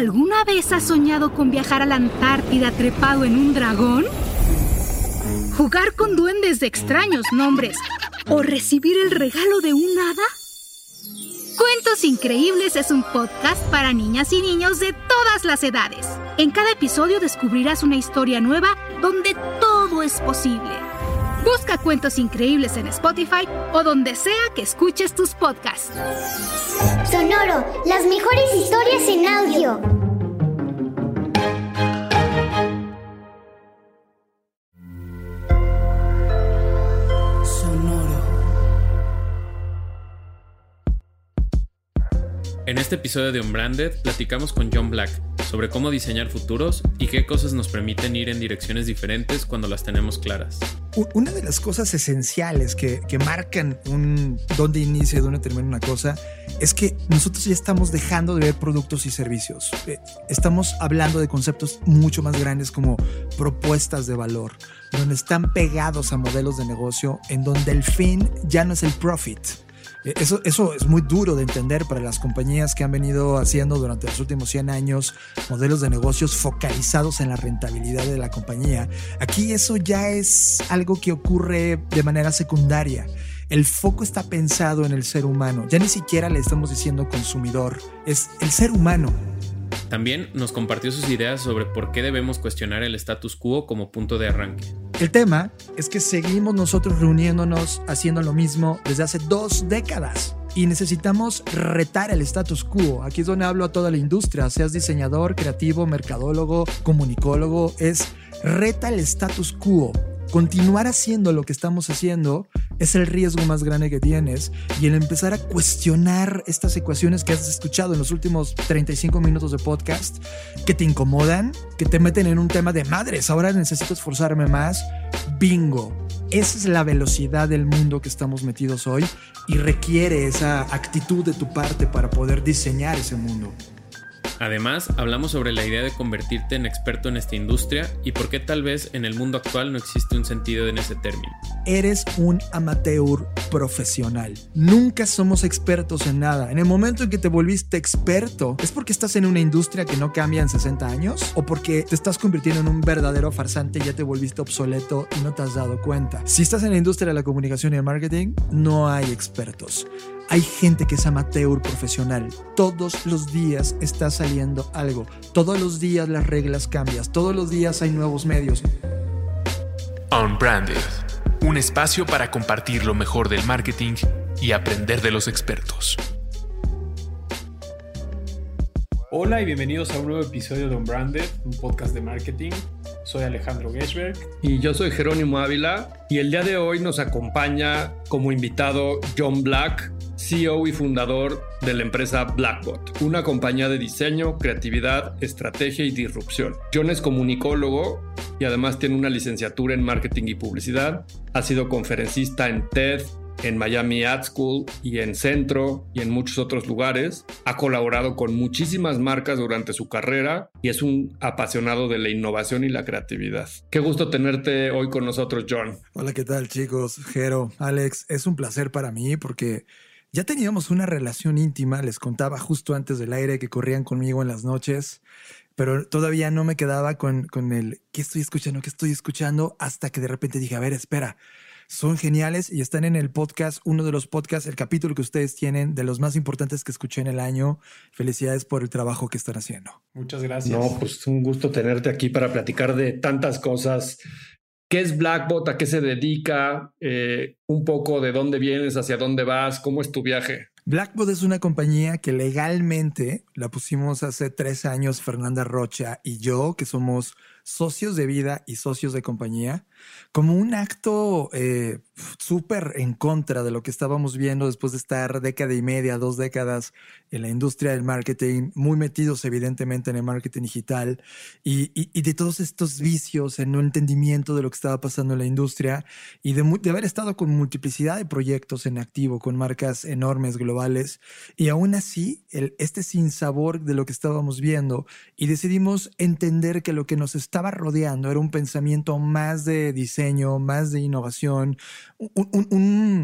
¿Alguna vez has soñado con viajar a la Antártida trepado en un dragón? ¿Jugar con duendes de extraños nombres? ¿O recibir el regalo de un hada? Cuentos Increíbles es un podcast para niñas y niños de todas las edades. En cada episodio descubrirás una historia nueva donde todo es posible. Busca Cuentos Increíbles en Spotify o donde sea que escuches tus podcasts. Sonoro, las mejores historias en audio. Sonoro. En este episodio de Unbranded platicamos con John Black sobre cómo diseñar futuros y qué cosas nos permiten ir en direcciones diferentes cuando las tenemos claras. Una de las cosas esenciales que, que marcan un dónde inicia y dónde termina una cosa es que nosotros ya estamos dejando de ver productos y servicios. Eh, estamos hablando de conceptos mucho más grandes como propuestas de valor, donde están pegados a modelos de negocio en donde el fin ya no es el profit eso, eso es muy duro de entender para las compañías que han venido haciendo durante los últimos 100 años modelos de negocios focalizados en la rentabilidad de la compañía. Aquí eso ya es algo que ocurre de manera secundaria. El foco está pensado en el ser humano. Ya ni siquiera le estamos diciendo consumidor, es el ser humano. También nos compartió sus ideas sobre por qué debemos cuestionar el status quo como punto de arranque. El tema es que seguimos nosotros reuniéndonos haciendo lo mismo desde hace dos décadas y necesitamos retar el status quo. Aquí es donde hablo a toda la industria, seas diseñador, creativo, mercadólogo, comunicólogo, es reta el status quo continuar haciendo lo que estamos haciendo es el riesgo más grande que tienes y el empezar a cuestionar estas ecuaciones que has escuchado en los últimos 35 minutos de podcast que te incomodan, que te meten en un tema de madres, ahora necesito esforzarme más, bingo. Esa es la velocidad del mundo que estamos metidos hoy y requiere esa actitud de tu parte para poder diseñar ese mundo. Además, hablamos sobre la idea de convertirte en experto en esta industria y por qué tal vez en el mundo actual no existe un sentido en ese término. Eres un amateur profesional. Nunca somos expertos en nada. En el momento en que te volviste experto, ¿es porque estás en una industria que no cambia en 60 años? ¿O porque te estás convirtiendo en un verdadero farsante y ya te volviste obsoleto y no te has dado cuenta? Si estás en la industria de la comunicación y el marketing, no hay expertos. Hay gente que es amateur profesional. Todos los días está saliendo algo. Todos los días las reglas cambian. Todos los días hay nuevos medios. Unbranded. Un espacio para compartir lo mejor del marketing y aprender de los expertos. Hola y bienvenidos a un nuevo episodio de Unbranded, un podcast de marketing. Soy Alejandro Geschberg. Y yo soy Jerónimo Ávila. Y el día de hoy nos acompaña como invitado John Black, CEO y fundador de la empresa Blackbot, una compañía de diseño, creatividad, estrategia y disrupción. John es comunicólogo y además tiene una licenciatura en marketing y publicidad. Ha sido conferencista en TED, en Miami Ad School y en Centro y en muchos otros lugares. Ha colaborado con muchísimas marcas durante su carrera y es un apasionado de la innovación y la creatividad. Qué gusto tenerte hoy con nosotros, John. Hola, ¿qué tal chicos? Jero, Alex, es un placer para mí porque ya teníamos una relación íntima, les contaba justo antes del aire que corrían conmigo en las noches, pero todavía no me quedaba con, con el qué estoy escuchando, qué estoy escuchando, hasta que de repente dije, a ver, espera, son geniales y están en el podcast, uno de los podcasts, el capítulo que ustedes tienen, de los más importantes que escuché en el año. Felicidades por el trabajo que están haciendo. Muchas gracias. No, pues un gusto tenerte aquí para platicar de tantas cosas ¿Qué es Blackbot? ¿A qué se dedica? Eh, un poco de dónde vienes, hacia dónde vas, cómo es tu viaje. Blackbot es una compañía que legalmente la pusimos hace tres años Fernanda Rocha y yo, que somos socios de vida y socios de compañía, como un acto eh, súper en contra de lo que estábamos viendo después de estar década y media, dos décadas en la industria del marketing, muy metidos evidentemente en el marketing digital y, y, de todos estos vicios, en no entendimiento de lo que estaba pasando en la industria y de, de haber estado con multiplicidad de proyectos en activo, con marcas enormes, globales, y aún así, el, este sinsabor de lo que estábamos viendo y decidimos entender que lo que nos estaba rodeando era un pensamiento más de diseño, más de innovación,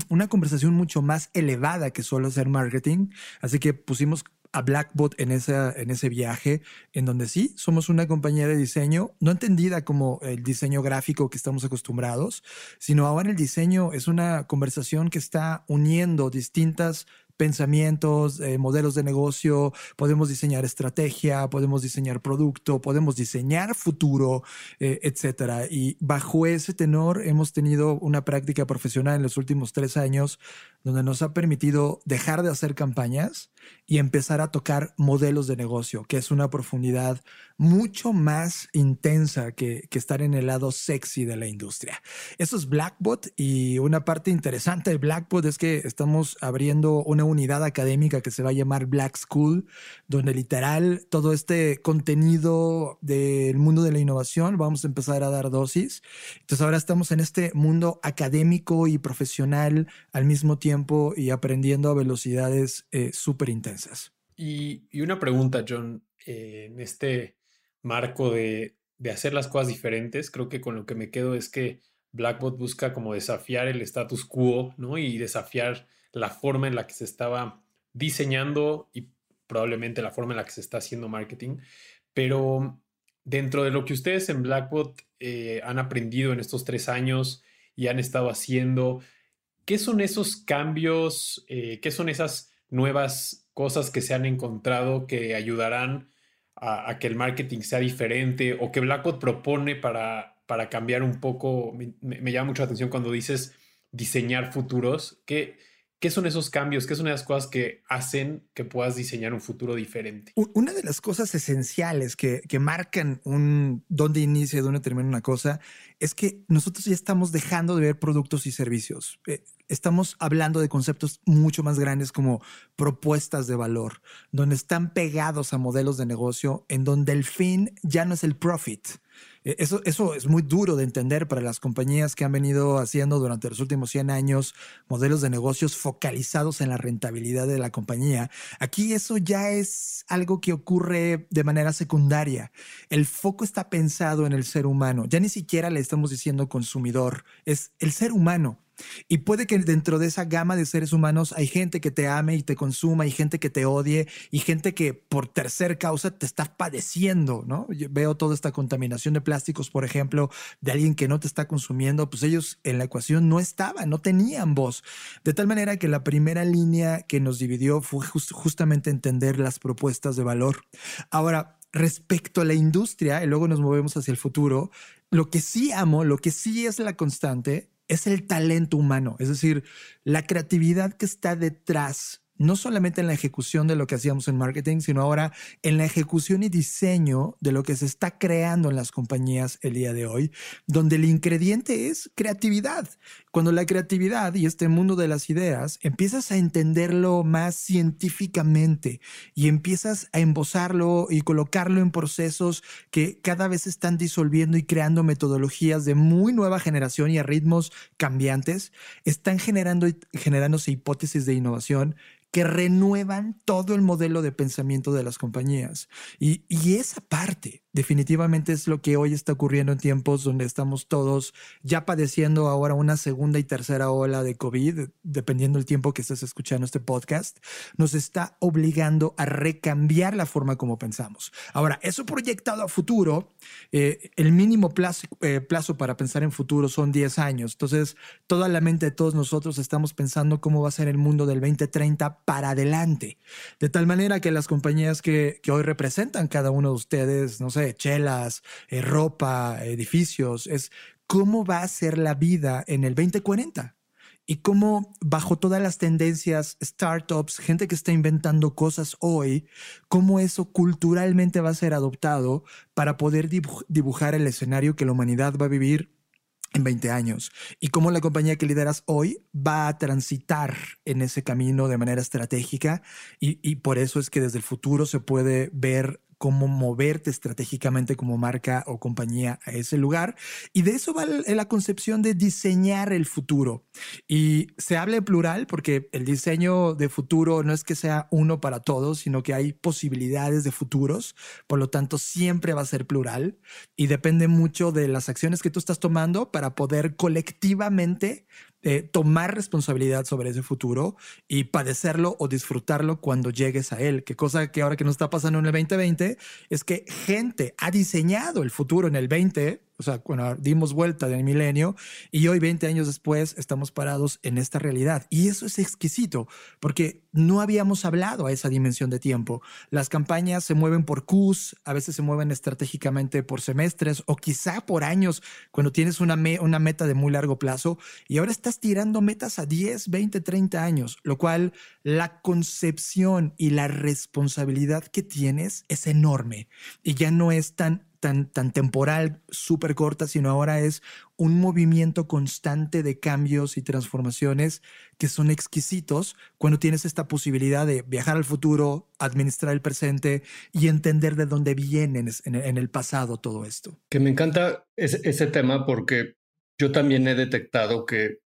una conversación mucho más elevada que solo hacer marketing. Así que pusimos a Blackbot en, en ese viaje, en donde sí, somos una compañía de diseño, no entendida como el diseño gráfico que estamos acostumbrados, sino ahora el diseño es una conversación que está uniendo distintas pensamientos, eh, modelos de negocio, podemos diseñar estrategia, podemos diseñar producto, podemos diseñar futuro, eh, etcétera. Y bajo ese tenor hemos tenido una práctica profesional en los últimos tres años donde nos ha permitido dejar de hacer campañas y empezar a tocar modelos de negocio, que es una profundidad mucho más intensa que, estar en el lado sexy de la industria. Eso es Blackbot y una parte interesante de Blackbot es que estamos abriendo una unidad académica que se va a llamar Black School, donde literal todo este contenido del mundo de la innovación vamos a empezar a dar dosis. Entonces ahora estamos en este mundo académico y profesional al mismo tiempo y aprendiendo a velocidades eh, súper intensas. Y, una pregunta, John, eh, en este marco de, de hacer las cosas diferentes, creo que con lo que me quedo es que Blackbot busca como desafiar el status quo, ¿no? Y desafiar la forma en la que se estaba diseñando y probablemente la forma en la que se está haciendo marketing. Pero dentro de lo que ustedes en Blackbot eh, han aprendido en estos tres años y han estado haciendo, ¿qué son esos cambios? Eh, ¿Qué son esas nuevas cosas que se han encontrado que ayudarán a, que el marketing sea diferente o que Blackbot propone para, para cambiar un poco? Me, me llama mucho la atención cuando dices diseñar futuros. ¿Qué, ¿Qué son esos cambios? ¿Qué son esas cosas que hacen que puedas diseñar un futuro diferente? Una de las cosas esenciales que, que marcan un dónde inicia y dónde termina una cosa es que nosotros ya estamos dejando de ver productos y servicios. Eh, estamos hablando de conceptos mucho más grandes como propuestas de valor, donde están pegados a modelos de negocio, en donde el fin ya no es el profit, eso, eso es muy duro de entender para las compañías que han venido haciendo durante los últimos 100 años modelos de negocios focalizados en la rentabilidad de la compañía. Aquí eso ya es algo que ocurre de manera secundaria. El foco está pensado en el ser humano. Ya ni siquiera le estamos diciendo consumidor, es el ser humano. Y puede que dentro de esa gama de seres humanos hay gente que te ame y te consuma, y gente que te odie, y gente que por tercer causa te está padeciendo, ¿no? veo toda esta contaminación de plásticos, por ejemplo, de alguien que no te está consumiendo, pues ellos en la ecuación no estaban, no tenían voz. De tal manera que la primera línea que nos dividió fue justamente entender las propuestas de valor. Ahora, respecto a la industria, y luego nos movemos hacia el futuro, lo que sí amo, lo que sí es la constante, es el talento humano, es decir, la creatividad que está detrás no solamente en la ejecución de lo que hacíamos en marketing, sino ahora en la ejecución y diseño de lo que se está creando en las compañías el día de hoy, donde el ingrediente es creatividad. Cuando la creatividad y este mundo de las ideas empiezas a entenderlo más científicamente y empiezas a embosarlo y colocarlo en procesos que cada vez están disolviendo y creando metodologías de muy nueva generación y a ritmos cambiantes, están generando generándose hipótesis de innovación que renuevan todo el modelo de pensamiento de las compañías. Y, esa parte definitivamente es lo que hoy está ocurriendo en tiempos donde estamos todos ya padeciendo ahora una segunda y tercera ola de COVID, dependiendo del tiempo que estés escuchando este podcast, nos está obligando a recambiar la forma como pensamos. Ahora, eso proyectado a futuro, eh, el mínimo plazo, eh, plazo para pensar en futuro son 10 años. Entonces, toda la mente de todos nosotros estamos pensando cómo va a ser el mundo del 2030 para adelante. De tal manera que las compañías que, hoy representan cada uno de ustedes, no sé, chelas, eh, ropa, edificios, es cómo va a ser la vida en el 2040 y cómo bajo todas las tendencias, startups, gente que está inventando cosas hoy, cómo eso culturalmente va a ser adoptado para poder dibujar el escenario que la humanidad va a vivir en 20 años y cómo la compañía que lideras hoy va a transitar en ese camino de manera estratégica y, por eso es que desde el futuro se puede ver cómo moverte estratégicamente como marca o compañía a ese lugar. Y de eso va la concepción de diseñar el futuro. Y se habla en plural porque el diseño de futuro no es que sea uno para todos, sino que hay posibilidades de futuros. Por lo tanto, siempre va a ser plural y depende mucho de las acciones que tú estás tomando para poder colectivamente eh, tomar responsabilidad sobre ese futuro y padecerlo o disfrutarlo cuando llegues a él. Que cosa que ahora que nos está pasando en el 2020 es que gente ha diseñado el futuro en el 20 o sea, cuando dimos vuelta del milenio y hoy 20 años después estamos parados en esta realidad. Y eso es exquisito porque no habíamos hablado a esa dimensión de tiempo. Las campañas se mueven por Qs, a veces se mueven estratégicamente por semestres o quizá por años cuando tienes una, una meta de muy largo plazo y ahora estás tirando metas a 10, 20, 30 años, lo cual la concepción y la responsabilidad que tienes es enorme y ya no es tan tan, tan temporal, súper corta, sino ahora es un movimiento constante de cambios y transformaciones que son exquisitos cuando tienes esta posibilidad de viajar al futuro, administrar el presente y entender de dónde viene en, el pasado todo esto. Que me encanta ese tema porque yo también he detectado que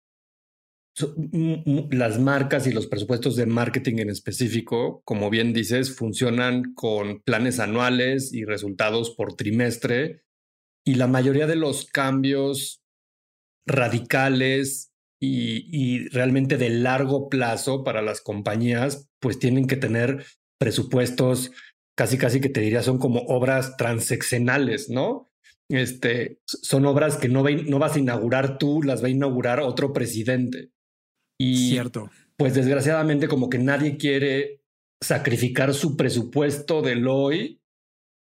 las marcas y los presupuestos de marketing en específico, como bien dices, funcionan con planes anuales y resultados por trimestre. Y la mayoría de los cambios radicales y, realmente de largo plazo para las compañías, pues tienen que tener presupuestos casi, casi que te diría son como obras transeccionales, ¿no? Este, son obras que no vas a inaugurar tú, las va a inaugurar otro presidente. Y Cierto. pues desgraciadamente como que nadie quiere sacrificar su presupuesto del hoy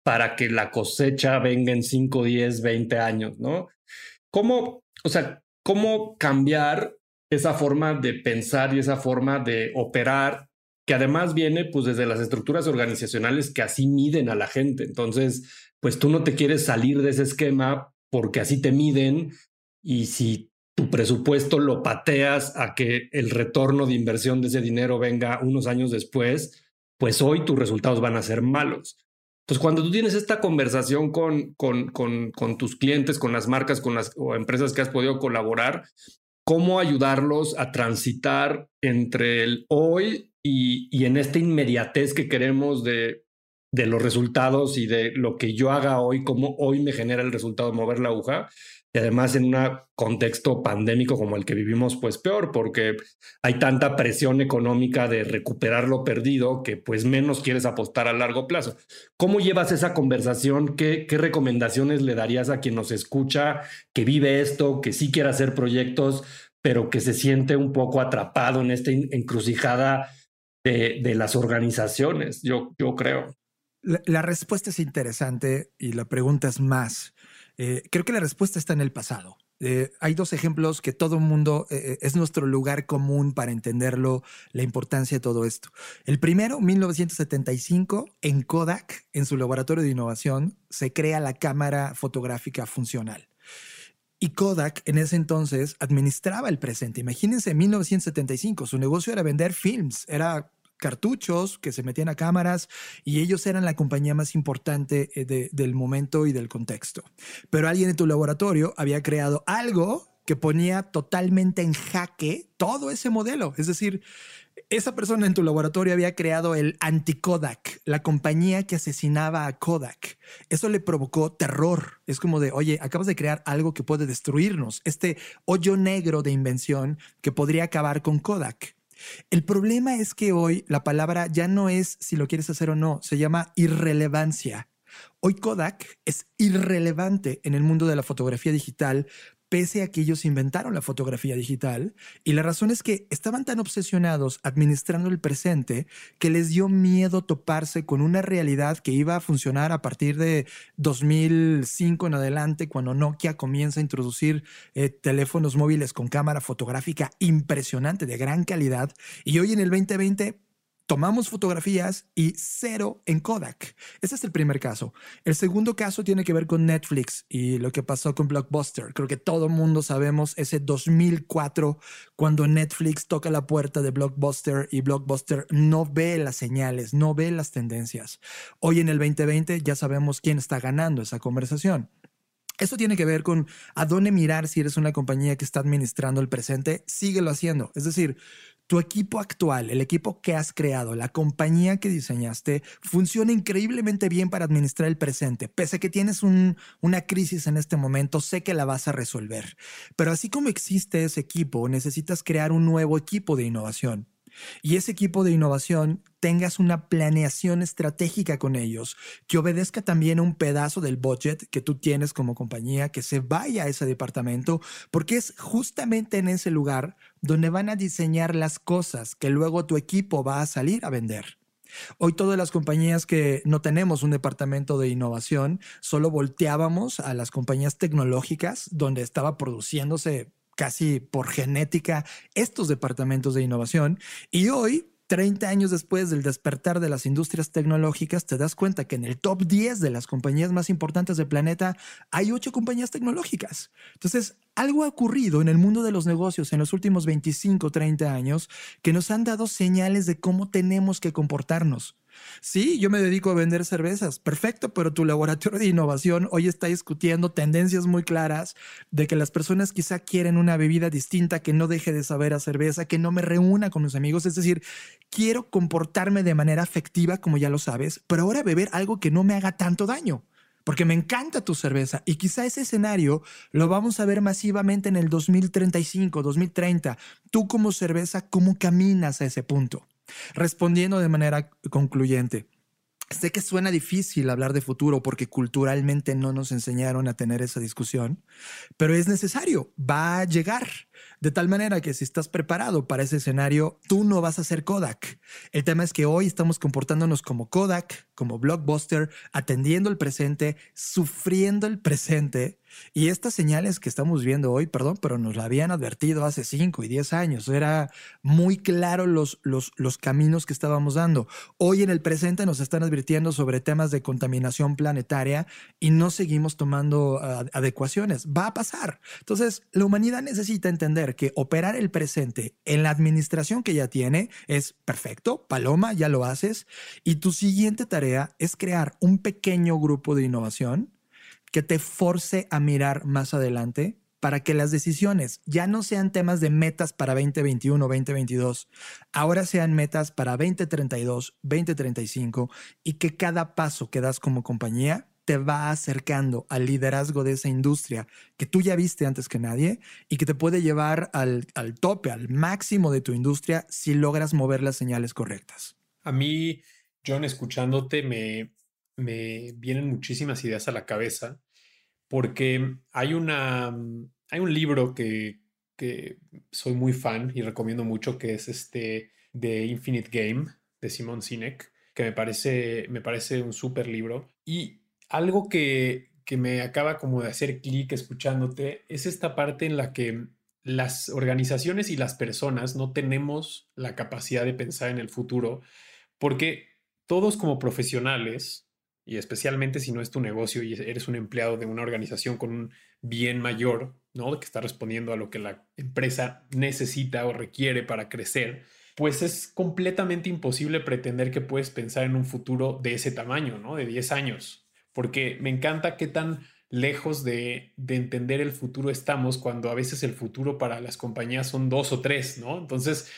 para que la cosecha venga en 5, 10, 20 años, ¿no? ¿Cómo, o sea, cómo cambiar esa forma de pensar y esa forma de operar que además viene pues desde las estructuras organizacionales que así miden a la gente. Entonces, pues tú no te quieres salir de ese esquema porque así te miden y si tu presupuesto lo pateas a que el retorno de inversión de ese dinero venga unos años después, pues hoy tus resultados van a ser malos. Entonces, cuando tú tienes esta conversación con, con, con, con tus clientes, con las marcas, con las o empresas que has podido colaborar, ¿cómo ayudarlos a transitar entre el hoy y, y en esta inmediatez que queremos de, de los resultados y de lo que yo haga hoy, cómo hoy me genera el resultado mover la aguja, y además en un contexto pandémico como el que vivimos, pues peor, porque hay tanta presión económica de recuperar lo perdido que pues menos quieres apostar a largo plazo. ¿Cómo llevas esa conversación? ¿Qué, qué recomendaciones le darías a quien nos escucha, que vive esto, que sí quiere hacer proyectos, pero que se siente un poco atrapado en esta encrucijada de, de las organizaciones? Yo, yo creo. La, la respuesta es interesante y la pregunta es más. Eh, creo que la respuesta está en el pasado. Eh, hay dos ejemplos que todo el mundo eh, es nuestro lugar común para entenderlo, la importancia de todo esto. El primero, 1975, en Kodak, en su laboratorio de innovación, se crea la cámara fotográfica funcional. Y Kodak en ese entonces administraba el presente. Imagínense, en 1975, su negocio era vender films, era cartuchos que se metían a cámaras y ellos eran la compañía más importante eh, del momento y del contexto. Pero alguien en tu laboratorio había creado algo que ponía totalmente en jaque todo ese modelo. Es decir, esa persona en tu laboratorio había creado el anti-Kodak, la compañía que asesinaba a Kodak. Eso le provocó terror. Es como de, oye, acabas de crear algo que puede destruirnos, este hoyo negro de invención que podría acabar con Kodak. El problema es que hoy la palabra ya no es si lo quieres hacer o no, se llama irrelevancia. Hoy Kodak es irrelevante en el mundo de la fotografía digital pese a que ellos inventaron la fotografía digital. Y la razón es que estaban tan obsesionados administrando el presente que les dio miedo toparse con una realidad que iba a funcionar a partir de 2005 en adelante, cuando Nokia comienza a introducir eh, teléfonos móviles con cámara fotográfica impresionante, de gran calidad. Y hoy en el 2020 tomamos fotografías y cero en Kodak. Ese es el primer caso. El segundo caso tiene que ver con Netflix y lo que pasó con Blockbuster. Creo que todo el mundo sabemos ese 2004 cuando Netflix toca la puerta de Blockbuster y Blockbuster no ve las señales, no ve las tendencias. Hoy en el 2020 ya sabemos quién está ganando esa conversación. Eso tiene que ver con a dónde mirar si eres una compañía que está administrando el presente, síguelo haciendo. Es decir, tu equipo actual, el equipo que has creado, la compañía que diseñaste, funciona increíblemente bien para administrar el presente. Pese a que tienes una crisis en este momento, sé que la vas a resolver. Pero así como existe ese equipo, necesitas crear un nuevo equipo de innovación. Y ese equipo de innovación tengas una planeación estratégica con ellos, que obedezca también a un pedazo del budget que tú tienes como compañía, que se vaya a ese departamento, porque es justamente en ese lugar donde van a diseñar las cosas que luego tu equipo va a salir a vender. Hoy todas las compañías que no tenemos un departamento de innovación, solo volteábamos a las compañías tecnológicas donde estaba produciéndose casi por genética estos departamentos de innovación. Y hoy 30 años después del despertar de las industrias tecnológicas, te das cuenta que en el top 10 de las compañías más importantes del planeta hay 8 compañías tecnológicas. Entonces, algo ha ocurrido en el mundo de los negocios en los últimos 25, 30 años que nos han dado señales de cómo tenemos que comportarnos. Sí, yo me dedico a vender cervezas, perfecto, pero tu laboratorio de innovación hoy está discutiendo tendencias muy claras de que las personas quizá quieren una bebida distinta que no deje de saber a cerveza, que no me reúna con mis amigos, es decir, quiero comportarme de manera afectiva, como ya lo sabes, pero ahora beber algo que no me haga tanto daño porque me encanta tu cerveza y quizá ese escenario lo vamos a ver masivamente en el 2035, 2030. Tú como cerveza, ¿cómo caminas a ese punto? Respondiendo de manera concluyente, sé que suena difícil hablar de futuro porque culturalmente no nos enseñaron a tener esa discusión, pero es necesario, va a llegar. De tal manera que si estás preparado para ese escenario, tú no vas a ser Kodak. El tema es que hoy estamos comportándonos como Kodak, como Blockbuster, atendiendo el presente, sufriendo el presente y estas señales que estamos viendo hoy, perdón, pero nos la habían advertido hace 5 y 10 años. Era muy claro los, los, los caminos que estábamos dando. Hoy en el presente nos están advirtiendo sobre temas de contaminación planetaria y no seguimos tomando uh, adecuaciones. Va a pasar. Entonces, la humanidad necesita entender que operar el presente en la administración que ya tiene es perfecto. Paloma, ya lo haces. Y tu siguiente tarea es crear un pequeño grupo de innovación que te force a mirar más adelante para que las decisiones ya no sean temas de metas para 2021 o 2022, ahora sean metas para 2032, 2035 y que cada paso que das como compañía te va acercando al liderazgo de esa industria que tú ya viste antes que nadie y que te puede llevar al, al tope, al máximo de tu industria si logras mover las señales correctas. A mí, John, escuchándote, me, me vienen muchísimas ideas a la cabeza porque hay, una, hay un libro que, que soy muy fan y recomiendo mucho que es este Infinite Game de Simon Sinek, que me parece, me parece un súper libro. Y algo que, que me acaba como de hacer clic escuchándote es esta parte en la que las organizaciones y las personas no tenemos la capacidad de pensar en el futuro porque todos como profesionales y especialmente si no es tu negocio y eres un empleado de una organización con un bien mayor, ¿no? Que está respondiendo a lo que la empresa necesita o requiere para crecer, pues es completamente imposible pretender que puedes pensar en un futuro de ese tamaño, ¿no? De 10 años, porque me encanta qué tan lejos de, de entender el futuro estamos cuando a veces el futuro para las compañías son dos o tres, ¿no? Entonces,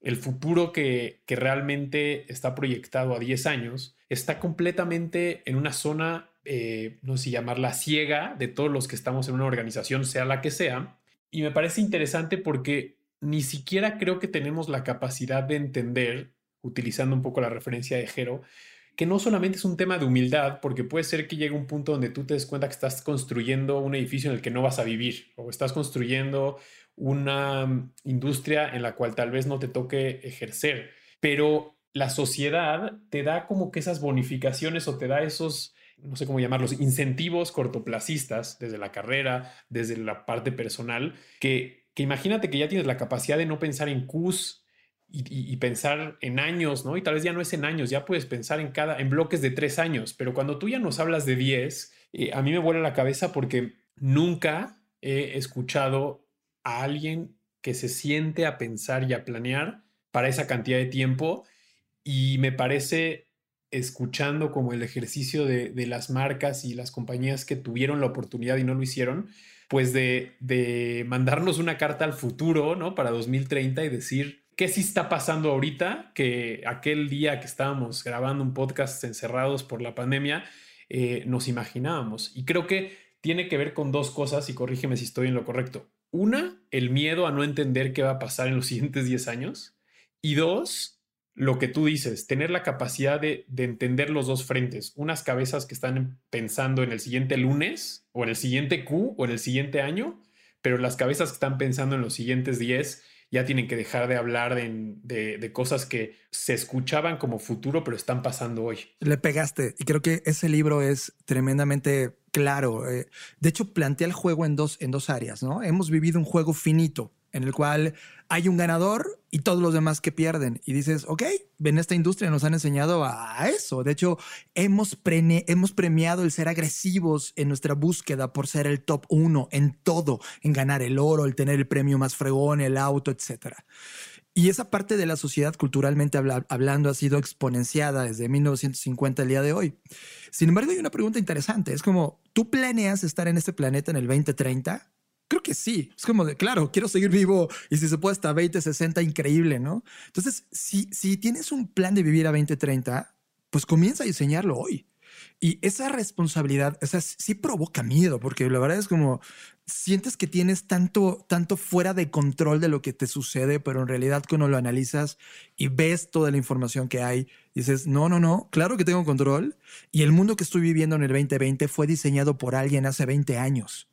el futuro que, realmente está proyectado a 10 años está completamente en una zona, eh, no sé si llamarla ciega, de todos los que estamos en una organización, sea la que sea. Y me parece interesante porque ni siquiera creo que tenemos la capacidad de entender, utilizando un poco la referencia de Jero, que no solamente es un tema de humildad, porque puede ser que llegue un punto donde tú te des cuenta que estás construyendo un edificio en el que no vas a vivir, o estás construyendo una mm, industria en la cual tal vez no te toque ejercer, pero la sociedad te da como que esas bonificaciones o te da esos, no sé cómo llamarlos, incentivos cortoplacistas desde la carrera, desde la parte personal, que, que imagínate que ya tienes la capacidad de no pensar en Qs y, pensar en años, ¿no? Y tal vez ya no es en años, ya puedes pensar en cada, en bloques de tres años, pero cuando tú ya nos hablas de 10, eh, a mí me vuela la cabeza porque nunca he escuchado a alguien que se siente a pensar y a planear para esa cantidad de tiempo y me parece escuchando como el ejercicio de, de, las marcas y las compañías que tuvieron la oportunidad y no lo hicieron, pues de, de mandarnos una carta al futuro, ¿no? Para 2030 y decir qué sí está pasando ahorita, que aquel día que estábamos grabando un podcast encerrados por la pandemia, eh, nos imaginábamos. Y creo que tiene que ver con dos cosas, y corrígeme si estoy en lo correcto. Una, el miedo a no entender qué va a pasar en los siguientes 10 años. Y dos, lo que tú dices, tener la capacidad de, entender los dos frentes, unas cabezas que están pensando en el siguiente lunes o en el siguiente Q o en el siguiente año, pero las cabezas que están pensando en los siguientes 10 ya tienen que dejar de hablar de, cosas que se escuchaban como futuro, pero están pasando hoy. Le pegaste y creo que ese libro es tremendamente claro. Eh, de hecho, plantea el juego en dos, en dos áreas, ¿no? Hemos vivido un juego finito en el cual hay un ganador y todos los demás que pierden. Y dices, ok, en esta industria nos han enseñado a eso. De hecho, hemos, hemos premiado el ser agresivos en nuestra búsqueda por ser el top uno en todo, en ganar el oro, el tener el premio más fregón, el auto, etc. Y esa parte de la sociedad culturalmente hablando ha sido exponenciada desde 1950 al día de hoy. Sin embargo, hay una pregunta interesante. Es como, ¿tú planeas estar en este planeta en el 2030? Creo que sí. Es como de, claro, quiero seguir vivo y si se puede hasta 20, 60, increíble, ¿no? Entonces, si, si tienes un plan de vivir a 20, 30, pues comienza a diseñarlo hoy. Y esa responsabilidad, o sea, sí provoca miedo, porque la verdad es como sientes que tienes tanto, tanto fuera de control de lo que te sucede, pero en realidad cuando lo analizas y ves toda la información que hay, dices, no, no, no, claro que tengo control. Y el mundo que estoy viviendo en el 2020 fue diseñado por alguien hace 20 años.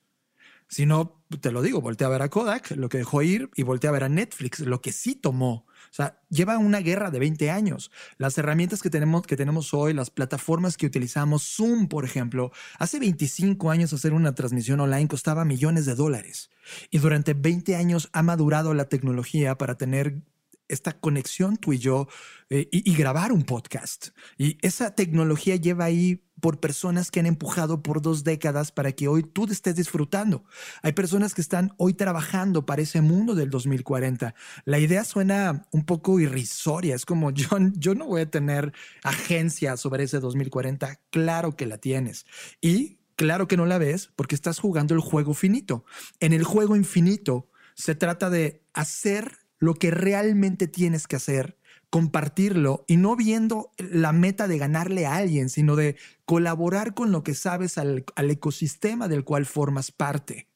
Si no, te lo digo, voltea a ver a Kodak, lo que dejó ir, y voltea a ver a Netflix, lo que sí tomó. O sea, lleva una guerra de 20 años. Las herramientas que tenemos, que tenemos hoy, las plataformas que utilizamos, Zoom, por ejemplo, hace 25 años hacer una transmisión online costaba millones de dólares. Y durante 20 años ha madurado la tecnología para tener esta conexión tú y yo eh, y, grabar un podcast. Y esa tecnología lleva ahí por personas que han empujado por dos décadas para que hoy tú estés disfrutando. Hay personas que están hoy trabajando para ese mundo del 2040. La idea suena un poco irrisoria. Es como, yo, yo no voy a tener agencia sobre ese 2040. Claro que la tienes. Y claro que no la ves porque estás jugando el juego finito. En el juego infinito se trata de hacer lo que realmente tienes que hacer, compartirlo y no viendo la meta de ganarle a alguien, sino de colaborar con lo que sabes al, ecosistema del cual formas parte.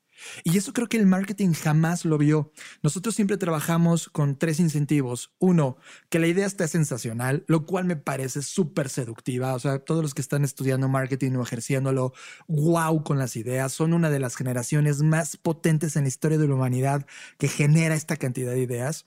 Y eso creo que el marketing jamás lo vio. Nosotros siempre trabajamos con tres incentivos. Uno, que la idea esté sensacional, lo cual me parece súper seductiva. O sea, todos los que están estudiando marketing o ejerciéndolo, wow con las ideas, son una de las generaciones más potentes en la historia de la humanidad que genera esta cantidad de ideas.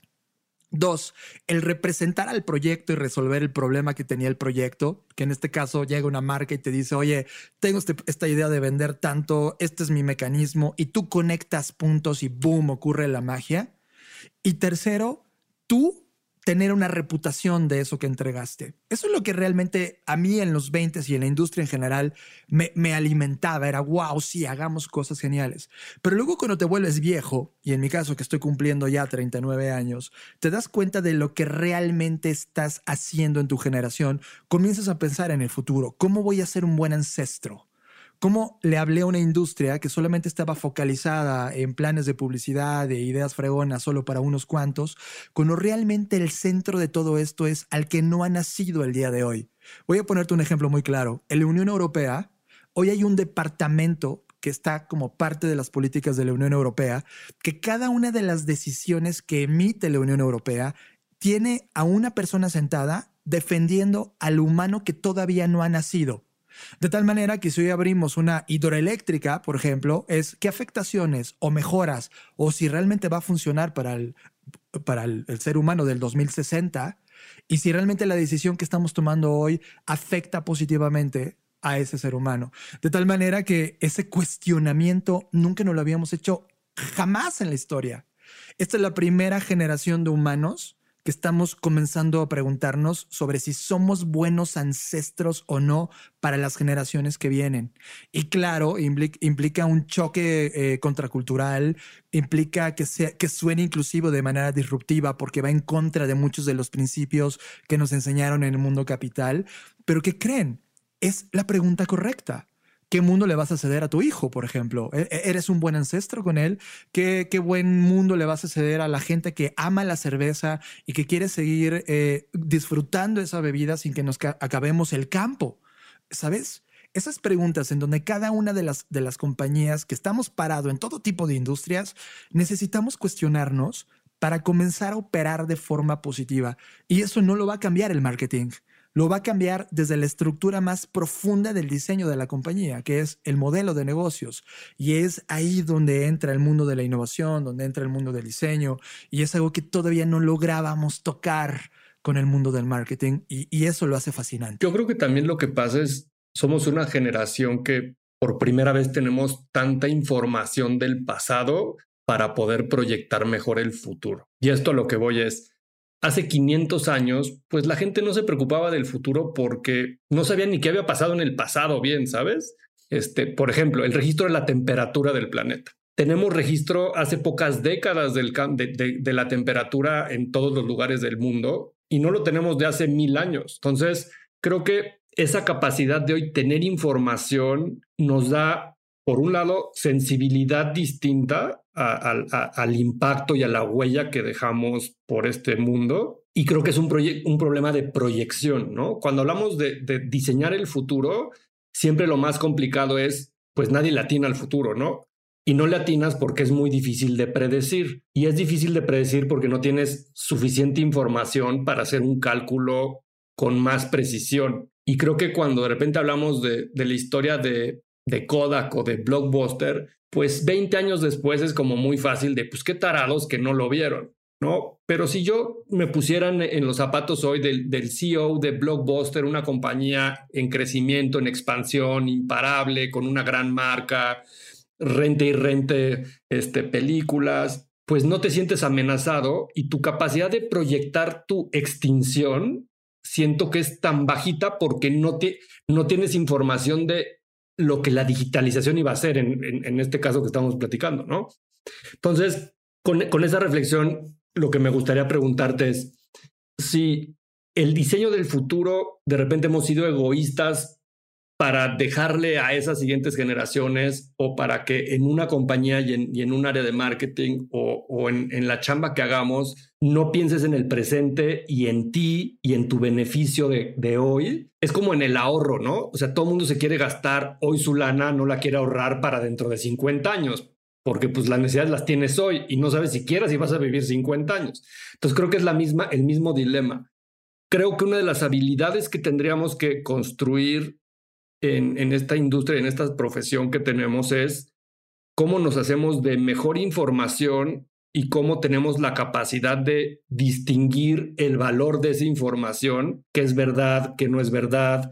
Dos, el representar al proyecto y resolver el problema que tenía el proyecto, que en este caso llega una marca y te dice, oye, tengo este, esta idea de vender tanto, este es mi mecanismo, y tú conectas puntos y boom, ocurre la magia. Y tercero, tú tener una reputación de eso que entregaste. Eso es lo que realmente a mí en los 20 y en la industria en general me, me, alimentaba. Era, wow, sí, hagamos cosas geniales. Pero luego cuando te vuelves viejo, y en mi caso que estoy cumpliendo ya 39 años, te das cuenta de lo que realmente estás haciendo en tu generación, comienzas a pensar en el futuro. ¿Cómo voy a ser un buen ancestro? Cómo le hablé a una industria que solamente estaba focalizada en planes de publicidad, de ideas fregonas solo para unos cuantos, cuando realmente el centro de todo esto es al que no ha nacido el día de hoy. Voy a ponerte un ejemplo muy claro. En la Unión Europea, hoy hay un departamento que está como parte de las políticas de la Unión Europea, que cada una de las decisiones que emite la Unión Europea tiene a una persona sentada defendiendo al humano que todavía no ha nacido. De tal manera que si hoy abrimos una hidroeléctrica, por ejemplo, es qué afectaciones o mejoras o si realmente va a funcionar para el, para el, ser humano del 2060 y si realmente la decisión que estamos tomando hoy afecta positivamente a ese ser humano. De tal manera que ese cuestionamiento nunca nos lo habíamos hecho jamás en la historia. Esta es la primera generación de humanos que estamos comenzando a preguntarnos sobre si somos buenos ancestros o no para las generaciones que vienen. Y claro, implica, un choque eh, contracultural, implica que, sea, que suene inclusivo de manera disruptiva porque va en contra de muchos de los principios que nos enseñaron en el mundo capital, pero que creen, es la pregunta correcta. ¿Qué mundo le vas a ceder a tu hijo, por ejemplo? ¿E-, e-, ¿Eres un buen ancestro con él? ¿Qué, buen mundo le vas a ceder a la gente que ama la cerveza y que quiere seguir eh, disfrutando esa bebida sin que nos acabemos el campo? ¿Sabes? Esas preguntas en donde cada una de las, de las compañías que estamos parados en todo tipo de industrias, necesitamos cuestionarnos para comenzar a operar de forma positiva. Y eso no lo va a cambiar el marketing lo va a cambiar desde la estructura más profunda del diseño de la compañía, que es el modelo de negocios. Y es ahí donde entra el mundo de la innovación, donde entra el mundo del diseño, y es algo que todavía no lográbamos tocar con el mundo del marketing, y, eso lo hace fascinante. Yo creo que también lo que pasa es, somos una generación que por primera vez tenemos tanta información del pasado para poder proyectar mejor el futuro. Y esto a lo que voy es, hace 500 años, pues la gente no se preocupaba del futuro porque no sabía ni qué había pasado en el pasado bien, ¿sabes? Este, por ejemplo, el registro de la temperatura del planeta. Tenemos registro hace pocas décadas de la temperatura en todos los lugares del mundo y no lo tenemos de hace mil años. Entonces, creo que esa capacidad de hoy tener información nos da, por un lado, sensibilidad distinta al impacto y a la huella que dejamos por este mundo. Y creo que es un, problema de proyección, ¿no? Cuando hablamos de, diseñar el futuro, siempre lo más complicado es, pues nadie le atina al futuro, ¿no? Y no le atinas porque es muy difícil de predecir. Y es difícil de predecir porque no tienes suficiente información para hacer un cálculo con más precisión. Y creo que cuando de repente hablamos de la historia de, de Kodak o de Blockbuster, pues 20 años después es como muy fácil de, pues qué tarados que no lo vieron, ¿no? Pero si yo me pusieran en los zapatos hoy del, del CEO de Blockbuster, una compañía en crecimiento, en expansión, imparable, con una gran marca, rente y rente este, películas, pues no te sientes amenazado y tu capacidad de proyectar tu extinción siento que es tan bajita porque no, te, no tienes información de lo que la digitalización iba a hacer en, este caso que estamos platicando, ¿no? Entonces, con, con esa reflexión, lo que me gustaría preguntarte es si el diseño del futuro, de repente hemos sido egoístas para dejarle a esas siguientes generaciones o para que en una compañía y en, un área de marketing o, en, la chamba que hagamos, no pienses en el presente y en ti y en tu beneficio de, de hoy. Es como en el ahorro, ¿no? O sea, todo el mundo se quiere gastar hoy su lana, no la quiere ahorrar para dentro de 50 años, porque pues las necesidades las tienes hoy y no sabes siquiera si vas a vivir 50 años. Entonces creo que es la misma, el mismo dilema. Creo que una de las habilidades que tendríamos que construir en, esta industria, en esta profesión que tenemos es cómo nos hacemos de mejor información y cómo tenemos la capacidad de distinguir el valor de esa información, qué es verdad, qué no es verdad,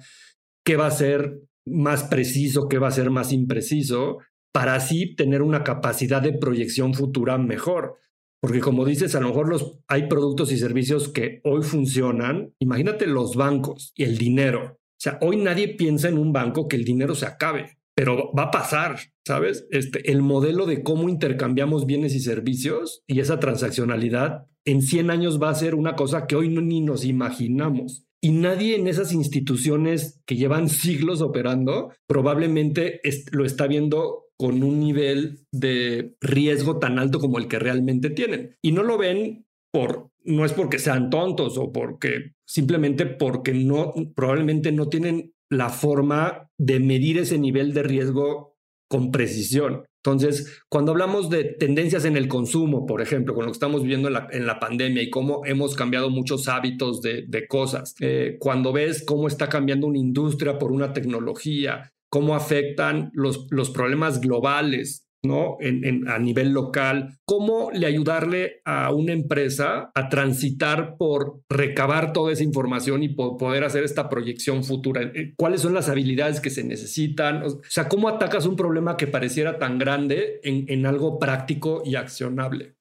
qué va a ser más preciso, qué va a ser más impreciso, para así tener una capacidad de proyección futura mejor. Porque como dices, a lo mejor los, hay productos y servicios que hoy funcionan. Imagínate los bancos y el dinero. Sea, hoy nadie piensa en un banco que el dinero se acabe, pero va a pasar, ¿sabes? Este, el modelo de cómo intercambiamos bienes y servicios y esa transaccionalidad en 100 años va a ser una cosa que hoy no, ni nos imaginamos. Y nadie en esas instituciones que llevan siglos operando probablemente lo está viendo con un nivel de riesgo tan alto como el que realmente tienen. Y no lo ven por no es porque sean tontos o porque simplemente porque no probablemente no tienen la forma de medir ese nivel de riesgo con precisión. Entonces, cuando hablamos de tendencias en el consumo, por ejemplo, con lo que estamos viviendo en la, pandemia y cómo hemos cambiado muchos hábitos de, cosas, eh, cuando ves cómo está cambiando una industria por una tecnología, cómo afectan los, los problemas globales ¿no? En, a nivel local, cómo le ayudarle a una empresa a transitar por recabar toda esa información y poder hacer esta proyección futura. Eh, ¿Cuáles son las habilidades que se necesitan? O sea, ¿cómo atacas un problema que pareciera tan grande en, en algo práctico y accionable?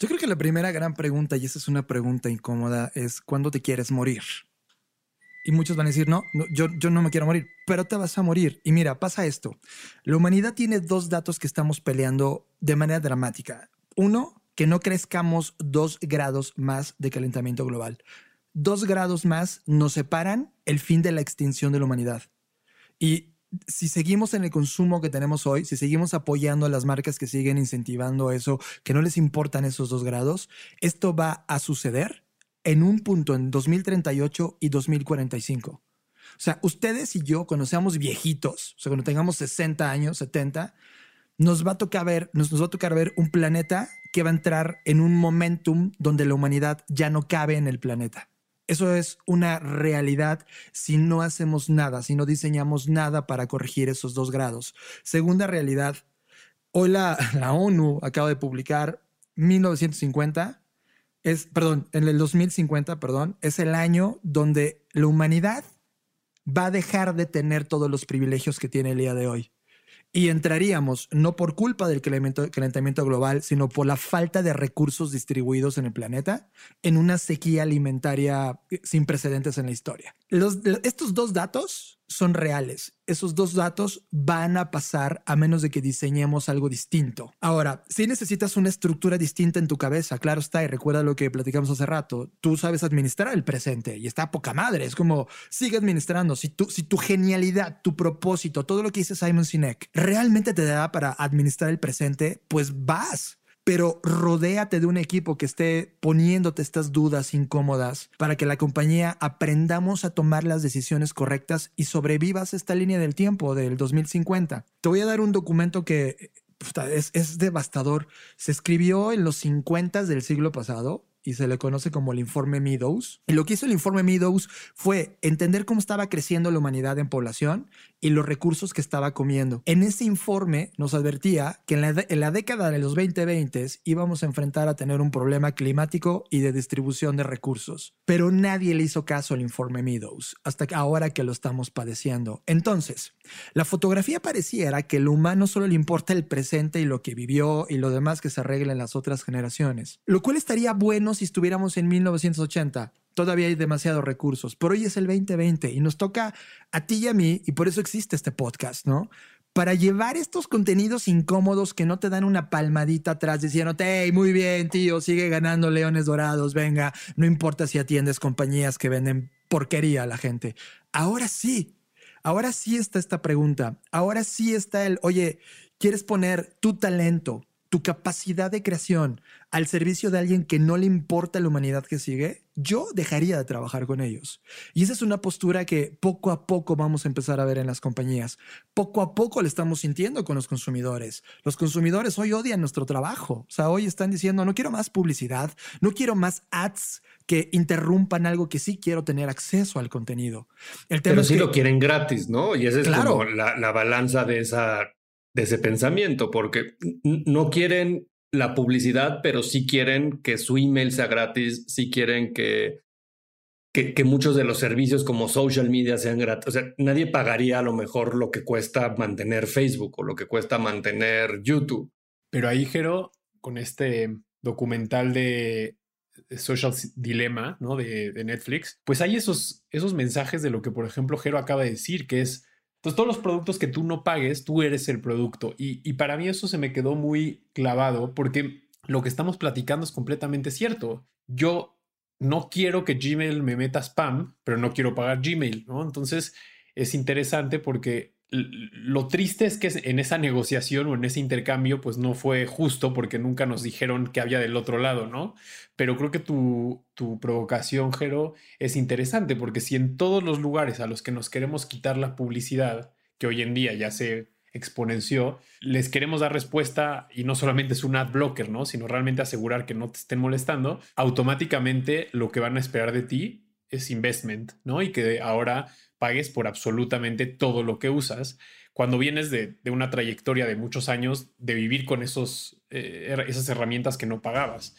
Yo creo que la primera gran pregunta, y esa es una pregunta incómoda, es ¿cuándo te quieres morir? Y muchos van a decir, no, yo, yo no me quiero morir, pero te vas a morir. Y mira, pasa esto. La humanidad tiene dos datos que estamos peleando de manera dramática. Uno, que no crezcamos dos grados más de calentamiento global. Dos grados más nos separan el fin de la extinción de la humanidad. Y si seguimos en el consumo que tenemos hoy, si seguimos apoyando a las marcas que siguen incentivando eso, que no les importan esos dos grados, esto va a suceder en un punto en 2038 y 2045. O sea, ustedes y yo, cuando seamos viejitos, o sea, cuando tengamos 60 años, 70, nos va a tocar ver, nos, nos va a tocar ver un planeta que va a entrar en un momentum donde la humanidad ya no cabe en el planeta. Eso es una realidad si no hacemos nada, si no diseñamos nada para corregir esos dos grados. Segunda realidad, hoy la, la ONU acaba de publicar 1950, es, perdón, en el 2050, perdón, es el año donde la humanidad va a dejar de tener todos los privilegios que tiene el día de hoy y entraríamos no por culpa del calentamiento global, sino por la falta de recursos distribuidos en el planeta en una sequía alimentaria sin precedentes en la historia. Estos dos datos son reales. Esos dos datos van a pasar a menos de que diseñemos algo distinto. Ahora, si necesitas una estructura distinta en tu cabeza, claro está, y recuerda lo que platicamos hace rato, tú sabes administrar el presente y está poca madre, es como sigue administrando. Si, tú, si tu genialidad, tu propósito, todo lo que dice Simon Sinek realmente te da para administrar el presente, pues vas pero rodéate de un equipo que esté poniéndote estas dudas incómodas para que la compañía aprendamos a tomar las decisiones correctas y sobrevivas esta línea del tiempo del 2050. Te voy a dar un documento que es, es devastador. Se escribió en los 50 del siglo pasado y se le conoce como el informe Meadows. Y lo que hizo el informe Meadows fue entender cómo estaba creciendo la humanidad en población y los recursos que estaba comiendo. En ese informe nos advertía que en la, década de los 2020 íbamos a enfrentar a tener un problema climático y de distribución de recursos. Pero nadie le hizo caso al informe Meadows, hasta ahora que lo estamos padeciendo. Entonces, la fotografía pareciera que el humano solo le importa el presente y lo que vivió y lo demás que se arregle en las otras generaciones. Lo cual estaría bueno si estuviéramos en 1980 todavía hay demasiados recursos, pero hoy es el 2020 y nos toca a ti y a mí, y por eso existe este podcast, ¿no? Para llevar estos contenidos incómodos que no te dan una palmadita atrás diciéndote, hey, muy bien, tío, sigue ganando leones dorados, venga, no importa si atiendes compañías que venden porquería a la gente. Ahora sí, ahora sí está esta pregunta, ahora sí está el, oye, ¿quieres poner tu talento, tu capacidad de creación al servicio de alguien que no le importa la humanidad que sigue, yo dejaría de trabajar con ellos. Y esa es una postura que poco a poco vamos a empezar a ver en las compañías. Poco a poco le estamos sintiendo con los consumidores. Los consumidores hoy odian nuestro trabajo. O sea, hoy están diciendo, no quiero más publicidad, no quiero más ads que interrumpan algo que sí quiero tener acceso al contenido. El tema Pero sí lo quieren gratis, ¿no? Y esa es como la, la balanza de esa ese pensamiento, porque no quieren la publicidad, pero sí quieren que su email sea gratis, sí quieren que, que, muchos de los servicios como social media sean gratis. O sea, nadie pagaría a lo mejor lo que cuesta mantener Facebook o lo que cuesta mantener YouTube. Pero ahí, Jero, con este documental de Social Dilemma, ¿no? De, de, Netflix, pues hay esos, esos mensajes de lo que, por ejemplo, Jero acaba de decir, que es entonces, todos los productos que tú no pagues, tú eres el producto. Y, para mí eso se me quedó muy clavado porque lo que estamos platicando es completamente cierto. Yo no quiero que Gmail me meta spam, pero no quiero pagar Gmail, ¿no? Entonces, es interesante porque lo triste es que en esa negociación o en ese intercambio, pues no fue justo porque nunca nos dijeron que había del otro lado, ¿no? Pero creo que tu, tu provocación, Jero, es interesante porque si en todos los lugares a los que nos queremos quitar la publicidad, que hoy en día ya se exponenció, les queremos dar respuesta y no solamente es un ad blocker, ¿no? Sino realmente asegurar que no te estén molestando, automáticamente lo que van a esperar de ti es investment, ¿no? Y que ahora pagues por absolutamente todo lo que usas, cuando vienes de, una trayectoria de muchos años de vivir con esos, eh, esas herramientas que no pagabas.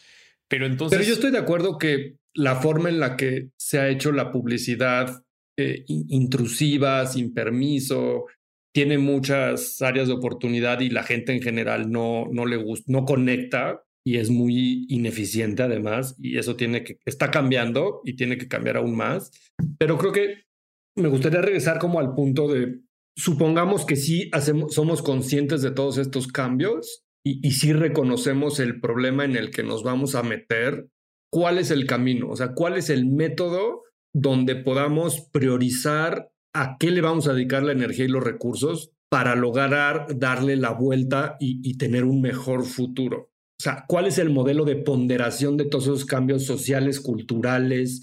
Pero entonces... Pero yo estoy de acuerdo que la forma en la que se ha hecho la publicidad eh, intrusiva, sin permiso, tiene muchas áreas de oportunidad y la gente en general no, no le gusta, no conecta y es muy ineficiente además y eso tiene que está cambiando y tiene que cambiar aún más. Pero creo que me gustaría regresar como al punto de supongamos que sí hacemos, somos conscientes de todos estos cambios y, y sí reconocemos el problema en el que nos vamos a meter. ¿Cuál es el camino? O sea, ¿cuál es el método donde podamos priorizar a qué le vamos a dedicar la energía y los recursos para lograr darle la vuelta y, tener un mejor futuro. O sea, ¿cuál es el modelo de ponderación de todos esos cambios sociales, culturales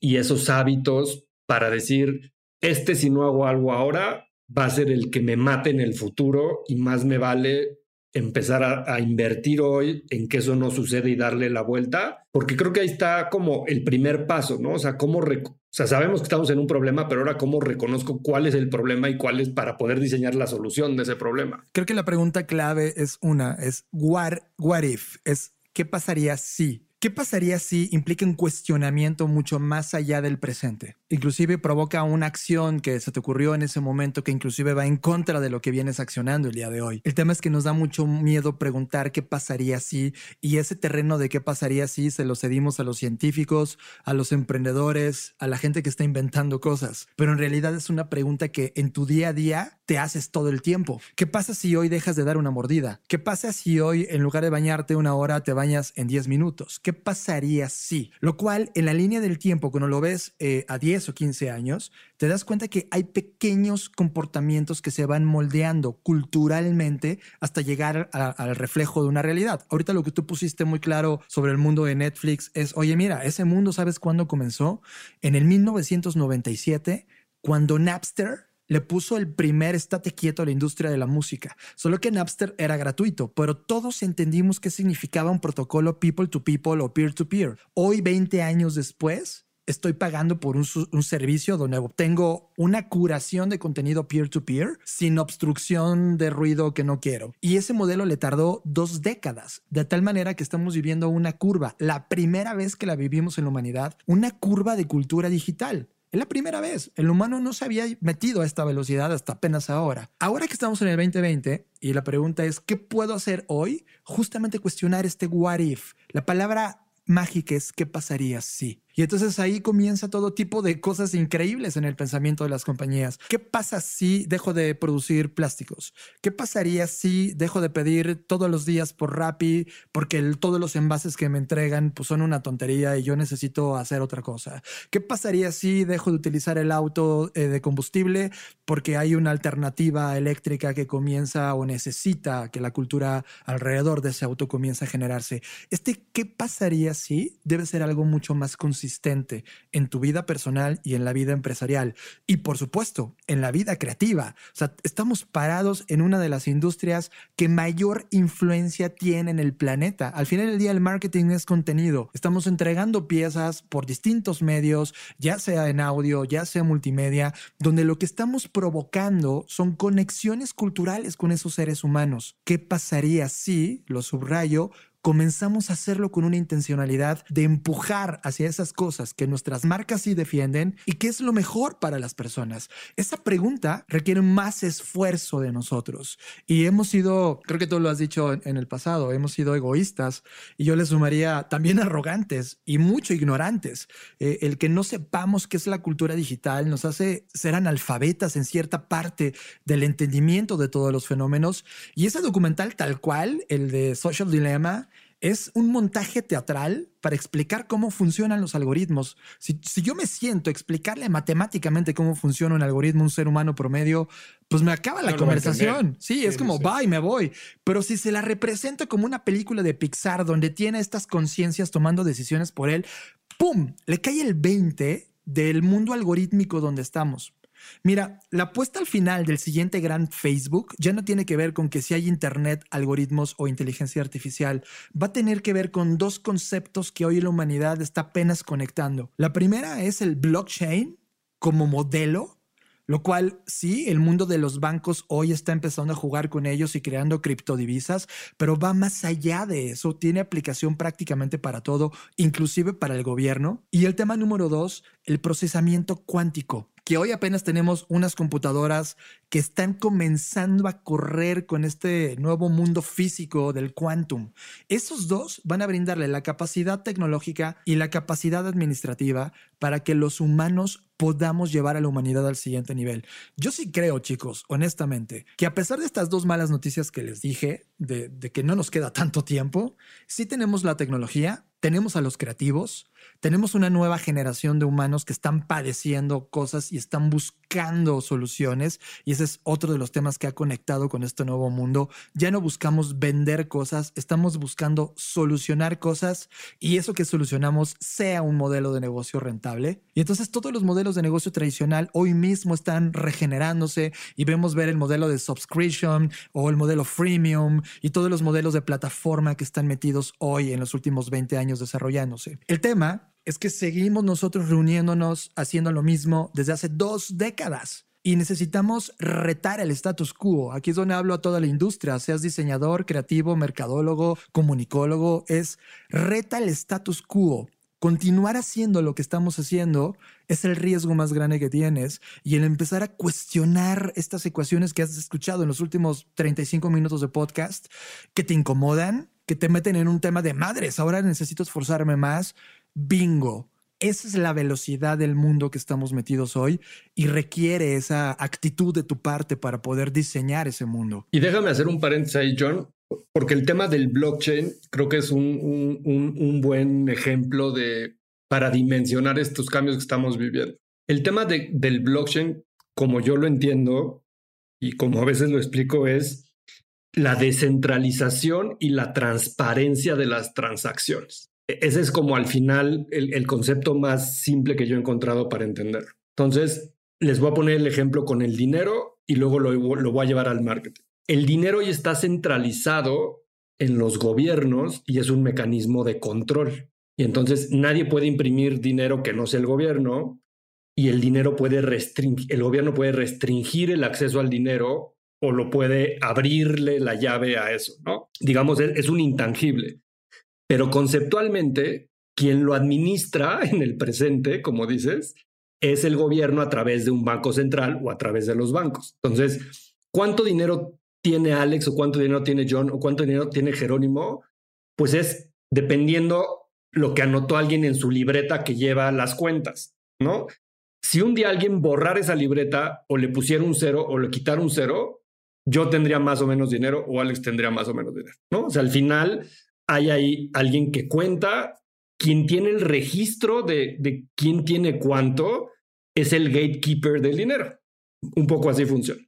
y esos hábitos para decir, este si no hago algo ahora, va a ser el que me mate en el futuro y más me vale empezar a, invertir hoy en que eso no sucede y darle la vuelta, porque creo que ahí está como el primer paso, ¿no? O sea, cómo, o sea, sabemos que estamos en un problema, pero ahora cómo reconozco cuál es el problema y cuál es para poder diseñar la solución de ese problema. Creo que la pregunta clave es una, es what, what if, es qué pasaría si. ¿Qué pasaría si implica un cuestionamiento mucho más allá del presente? Inclusive provoca una acción que se te ocurrió en ese momento que inclusive va en contra de lo que vienes accionando el día de hoy. El tema es que nos da mucho miedo preguntar qué pasaría si y ese terreno de qué pasaría si se lo cedimos a los científicos, a los emprendedores, a la gente que está inventando cosas. Pero en realidad es una pregunta que en tu día a día te haces todo el tiempo. ¿Qué pasa si hoy dejas de dar una mordida? ¿Qué pasa si hoy en lugar de bañarte una hora te bañas en 10 minutos? ¿Qué pasaría si? Lo cual, en la línea del tiempo, cuando lo ves eh, a 10 o 15 años, te das cuenta que hay pequeños comportamientos que se van moldeando culturalmente hasta llegar al reflejo de una realidad. Ahorita lo que tú pusiste muy claro sobre el mundo de Netflix es, oye, mira, ese mundo, ¿sabes cuándo comenzó? En el 1997, cuando Napster le puso el primer estate quieto a la industria de la música. Solo que Napster era gratuito, pero todos entendimos qué significaba un protocolo people to people o peer to peer. Hoy, 20 años después, estoy pagando por un, servicio donde obtengo una curación de contenido peer-to-peer -peer sin obstrucción de ruido que no quiero. Y ese modelo le tardó dos décadas, de tal manera que estamos viviendo una curva, la primera vez que la vivimos en la humanidad, una curva de cultura digital. Es la primera vez. El humano no se había metido a esta velocidad hasta apenas ahora. Ahora que estamos en el 2020 y la pregunta es, ¿qué puedo hacer hoy? Justamente cuestionar este what if. La palabra mágica es, ¿qué pasaría si? Y entonces ahí comienza todo tipo de cosas increíbles en el pensamiento de las compañías. ¿Qué pasa si dejo de producir plásticos? ¿Qué pasaría si dejo de pedir todos los días por Rappi porque todos los envases que me entregan pues, son una tontería y yo necesito hacer otra cosa? ¿Qué pasaría si dejo de utilizar el auto eh, de combustible porque hay una alternativa eléctrica que comienza o necesita que la cultura alrededor de ese auto comience a generarse? Este ¿qué pasaría si debe ser algo mucho más consistente? En tu vida personal y en la vida empresarial. Y por supuesto, en la vida creativa. Estamos parados en una de las industrias que mayor influencia tiene en el planeta. Al final del día, el marketing es contenido. Estamos entregando piezas por distintos medios, ya sea en audio, ya sea multimedia, donde lo que estamos provocando son conexiones culturales con esos seres humanos. ¿Qué pasaría si, lo subrayo, comenzamos a hacerlo con una intencionalidad de empujar hacia esas cosas que nuestras marcas sí defienden y que es lo mejor para las personas. Esa pregunta requiere más esfuerzo de nosotros y hemos sido, creo que tú lo has dicho en, el pasado, hemos sido egoístas y yo le sumaría también arrogantes y mucho ignorantes. Eh, el que no sepamos qué es la cultura digital nos hace ser analfabetas en cierta parte del entendimiento de todos los fenómenos y ese documental tal cual, el de Social Dilemma, es un montaje teatral para explicar cómo funcionan los algoritmos. Si, yo me siento a explicarle matemáticamente cómo funciona un algoritmo, un ser humano promedio, pues me acaba la conversación. Sí, es como, va y me voy. Pero si se la representa como una película de Pixar donde tiene estas conciencias tomando decisiones por él, ¡pum! Le cae el 20 del mundo algorítmico donde estamos. Mira, la apuesta al final del siguiente gran Facebook ya no tiene que ver con que si hay Internet, algoritmos o inteligencia artificial. Va a tener que ver con dos conceptos que hoy la humanidad está apenas conectando. La primera es el blockchain como modelo lo cual sí, el mundo de los bancos hoy está empezando a jugar con ellos y creando criptodivisas, pero va más allá de eso, tiene aplicación prácticamente para todo, inclusive para el gobierno. Y el tema número dos, el procesamiento cuántico. Que hoy apenas tenemos unas computadoras que están comenzando a correr con este nuevo mundo físico del quantum. Esos dos van a brindarle la capacidad tecnológica y la capacidad administrativa para que los humanos podamos llevar a la humanidad al siguiente nivel. Yo sí creo, chicos, honestamente, que a pesar de estas dos malas noticias que les dije, de, de que no nos queda tanto tiempo, sí tenemos la tecnología, tenemos a los creativos, tenemos una nueva generación de humanos que están padeciendo cosas y están buscando soluciones. Y ese es otro de los temas que ha conectado con este nuevo mundo. Ya no buscamos vender cosas, estamos buscando solucionar cosas y eso que solucionamos sea un modelo de negocio rentable. Y entonces todos los modelos de negocio tradicional hoy mismo están regenerándose y vemos ver el modelo de subscription o el modelo freemium y todos los modelos de plataforma que están metidos hoy en los últimos 20 años desarrollándose. El tema es que seguimos nosotros reuniéndonos haciendo lo mismo desde hace dos décadas. Y necesitamos retar el status quo. Aquí es donde hablo a toda la industria, seas diseñador, creativo, mercadólogo, comunicólogo, es reta el status quo. Continuar haciendo lo que estamos haciendo es el riesgo más grande que tienes y el empezar a cuestionar estas ecuaciones que has escuchado en los últimos 35 minutos de podcast que te incomodan, que te meten en un tema de madres, ahora necesito esforzarme más, bingo. Esa es la velocidad del mundo que estamos metidos hoy y requiere esa actitud de tu parte para poder diseñar ese mundo. Y déjame hacer un paréntesis ahí, John, porque el tema del blockchain creo que es un, un, buen ejemplo de para dimensionar estos cambios que estamos viviendo. El tema de, del blockchain, como yo lo entiendo y como a veces lo explico, es la descentralización y la transparencia de las transacciones. E-, ese es como al final el, concepto más simple que yo he encontrado para entender. Entonces, les voy a poner el ejemplo con el dinero y luego lo, lo voy a llevar al marketing. El dinero ya está centralizado en los gobiernos y es un mecanismo de control. Y entonces nadie puede imprimir dinero que no sea el gobierno y el dinero puede restringir, el gobierno puede restringir el acceso al dinero o lo puede abrirle la llave a eso, ¿no? Digamos, es un intangible. Pero conceptualmente, quien lo administra en el presente, como dices, es el gobierno a través de un banco central o a través de los bancos. Entonces, ¿cuánto dinero tiene Alex o cuánto dinero tiene John o cuánto dinero tiene Jerónimo? Pues es dependiendo lo que anotó alguien en su libreta que lleva las cuentas, ¿no? Si un día alguien borrara esa libreta o le pusiera un cero o le quitara un cero, yo tendría más o menos dinero o Alex tendría más o menos dinero, ¿no? O sea, al final hay alguien que cuenta, quien tiene el registro de, de quién tiene cuánto, es el gatekeeper del dinero. Un poco así funciona.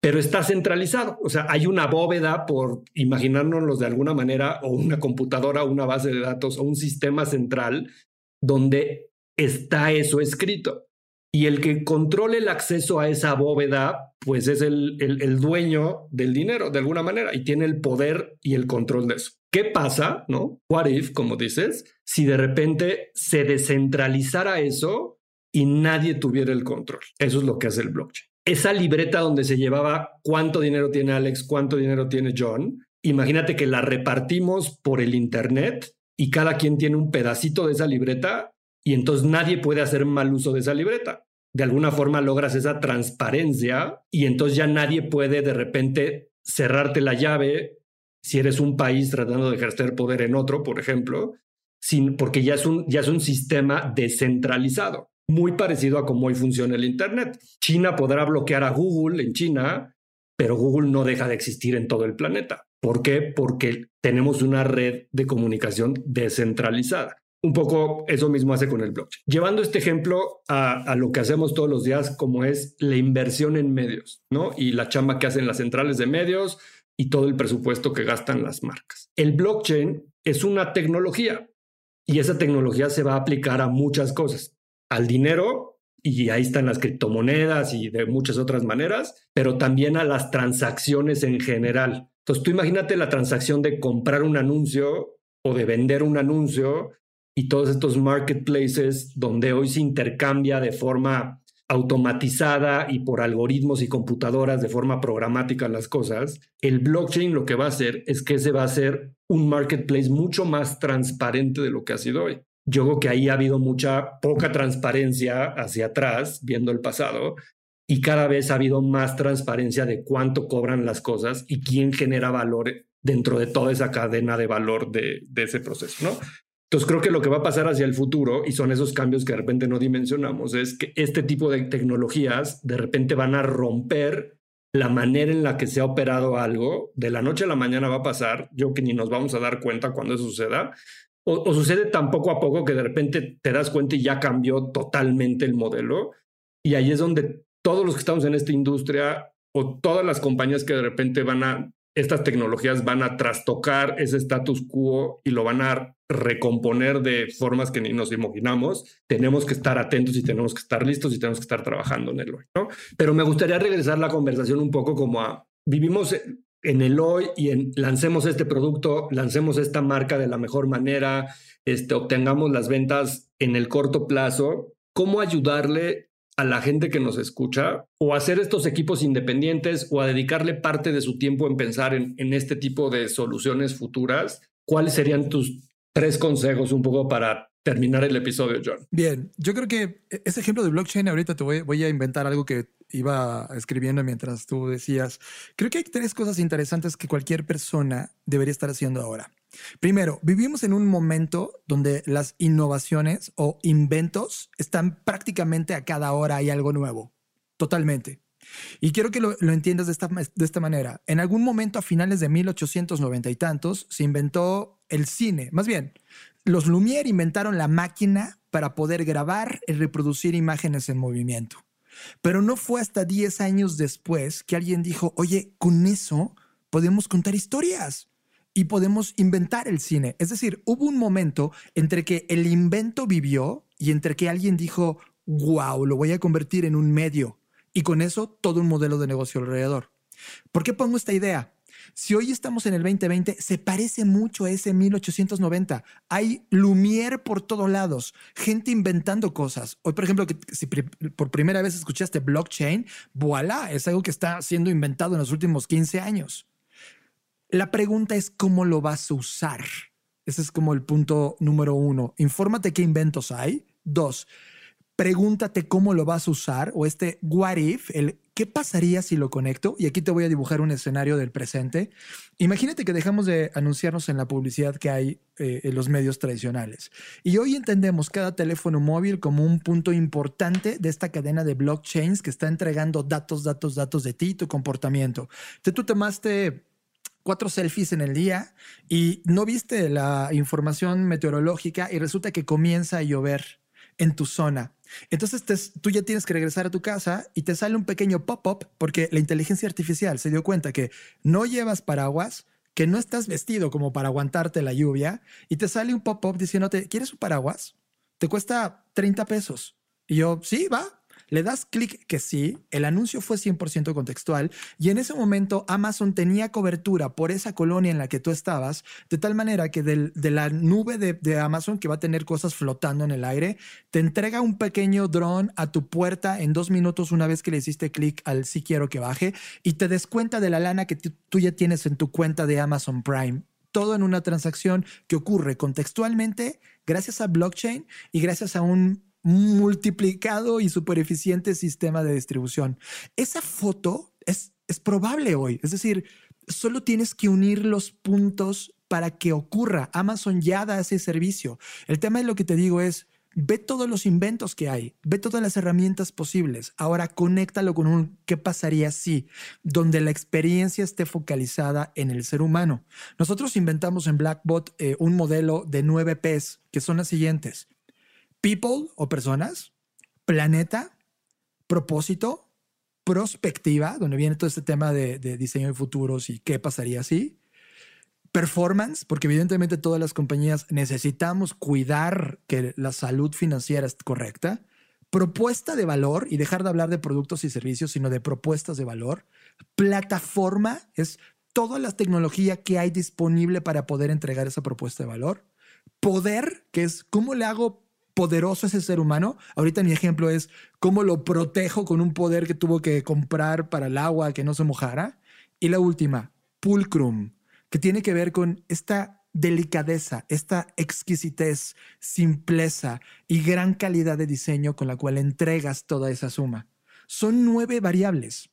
Pero está centralizado, o sea, hay una bóveda, por imaginárnoslo de alguna manera, o una computadora, una base de datos, o un sistema central donde está eso escrito. Y el que controle el acceso a esa bóveda, pues es el, el dueño del dinero, de alguna manera, y tiene el poder y el control de eso. ¿Qué pasa, no? What if, como dices, si de repente se descentralizara eso y nadie tuviera el control? Eso es lo que hace el blockchain. Esa libreta donde se llevaba cuánto dinero tiene Alex, cuánto dinero tiene John, imagínate que la repartimos por el Internet y cada quien tiene un pedacito de esa libreta y entonces nadie puede hacer mal uso de esa libreta. De alguna forma logras esa transparencia y entonces ya nadie puede de repente cerrarte la llave si eres un país tratando de ejercer poder en otro, por ejemplo, porque ya es, un, ya es un sistema descentralizado, muy parecido a cómo hoy funciona el Internet. China podrá bloquear a Google en China, pero Google no deja de existir en todo el planeta. ¿Por qué? Porque tenemos una red de comunicación descentralizada. Un poco eso mismo hace con el blockchain. Llevando este ejemplo a, a, lo que hacemos todos los días, como es la inversión en medios, ¿no? Y la chamba que hacen las centrales de medios, y todo el presupuesto que gastan las marcas. El blockchain es una tecnología y esa tecnología se va a aplicar a muchas cosas, al dinero, y ahí están las criptomonedas y de muchas otras maneras, pero también a las transacciones en general. Entonces tú imagínate la transacción de comprar un anuncio o de vender un anuncio y todos estos marketplaces donde hoy se intercambia de forma automatizada y por algoritmos y computadoras de forma programática las cosas, el blockchain lo que va a hacer es que se va a hacer un marketplace mucho más transparente de lo que ha sido hoy. yo creo que ahí ha habido mucha poca transparencia hacia atrás, viendo el pasado, y cada vez ha habido más transparencia de cuánto cobran las cosas y quién genera valor dentro de toda esa cadena de valor de, de ese proceso, ¿no? Entonces creo que lo que va a pasar hacia el futuro, y son esos cambios que de repente no dimensionamos, es que este tipo de tecnologías de repente van a romper la manera en la que se ha operado algo. De la noche a la mañana va a pasar, yo que ni nos vamos a dar cuenta cuando eso suceda, o, sucede tan poco a poco que de repente te das cuenta y ya cambió totalmente el modelo. Y ahí es donde todos los que estamos en esta industria o todas las compañías que de repente van a, estas tecnologías van a trastocar ese status quo y lo van a recomponer de formas que ni nos imaginamos, tenemos que estar atentos y tenemos que estar listos y tenemos que estar trabajando en el hoy. Pero me gustaría regresar la conversación un poco como a, vivimos en el hoy y en, lancemos este producto, lancemos esta marca de la mejor manera, este, obtengamos las ventas en el corto plazo, ¿cómo ayudarle a la gente que nos escucha o hacer estos equipos independientes o a dedicarle parte de su tiempo en pensar en, en este tipo de soluciones futuras? ¿Cuáles serían tus tres consejos un poco para terminar el episodio, John. Bien, yo creo que ese ejemplo de blockchain, ahorita te voy, voy, a inventar algo que iba escribiendo mientras tú decías. Creo que hay tres cosas interesantes que cualquier persona debería estar haciendo ahora. Primero, vivimos en un momento donde las innovaciones o inventos están prácticamente a cada hora hay algo nuevo. Totalmente. Y quiero que lo, entiendas de esta, de esta manera. En algún momento a finales de 1890 y tantos se inventó el cine. Más bien, los Lumière inventaron la máquina para poder grabar y reproducir imágenes en movimiento. Pero no fue hasta 10 años después que alguien dijo, oye, con eso podemos contar historias y podemos inventar el cine. Es decir, hubo un momento entre que el invento vivió y entre que alguien dijo, wow, lo voy a convertir en un medio y con eso todo un modelo de negocio alrededor. ¿Por qué pongo esta idea? Si hoy estamos en el 2020, se parece mucho a ese 1890. Hay Lumière por todos lados, gente inventando cosas. Hoy, por ejemplo, que si por primera vez escuchaste blockchain, voilà, es algo que está siendo inventado en los últimos 15 años. La pregunta es cómo lo vas a usar. Ese es como el punto número uno. Infórmate qué inventos hay. Dos, pregúntate cómo lo vas a usar o este what if, el qué pasaría si lo conecto. Y aquí te voy a dibujar un escenario del presente. Imagínate que dejamos de anunciarnos en la publicidad que hay eh, en los medios tradicionales. Y hoy entendemos cada teléfono móvil como un punto importante de esta cadena de blockchains que está entregando datos, datos, datos de ti y tu comportamiento. Entonces tú tomaste cuatro selfies en el día y no viste la información meteorológica y resulta que comienza a llover en tu zona. Entonces tú ya tienes que regresar a tu casa y te sale un pequeño pop-up porque la inteligencia artificial se dio cuenta que no llevas paraguas, que no estás vestido como para aguantarte la lluvia y te sale un pop-up diciéndote, ¿quieres un paraguas? Te cuesta 30 pesos. Y yo, sí, va, le das clic que sí, el anuncio fue 100% contextual y en ese momento Amazon tenía cobertura por esa colonia en la que tú estabas, de tal manera que de la nube de, Amazon que va a tener cosas flotando en el aire, te entrega un pequeño dron a tu puerta en dos minutos una vez que le hiciste clic al sí quiero que baje y te descuenta de la lana que tú ya tienes en tu cuenta de Amazon Prime. Todo en una transacción que ocurre contextualmente gracias a blockchain y gracias a un multiplicado y súper eficiente sistema de distribución. Esa foto es, es probable hoy, es decir, solo tienes que unir los puntos para que ocurra. Amazon ya da ese servicio. El tema de lo que te digo es, ve todos los inventos que hay, ve todas las herramientas posibles. Ahora conéctalo con un qué pasaría si, donde la experiencia esté focalizada en el ser humano. Nosotros inventamos en Blackbot eh, un modelo de nueve Ps que son las siguientes people o personas, planeta, propósito, prospectiva, donde viene todo este tema de, diseño de futuros y qué pasaría si, performance, porque evidentemente todas las compañías necesitamos cuidar que la salud financiera es correcta, propuesta de valor y dejar de hablar de productos y servicios, sino de propuestas de valor, plataforma es toda la tecnología que hay disponible para poder entregar esa propuesta de valor, poder, que es cómo le hago poderoso ese ser humano. Ahorita mi ejemplo es cómo lo protejo con un poder que tuvo que comprar para el agua que no se mojara. Y la última, pulcrum, que tiene que ver con esta delicadeza, esta exquisitez, simpleza y gran calidad de diseño con la cual entregas toda esa suma. Son nueve variables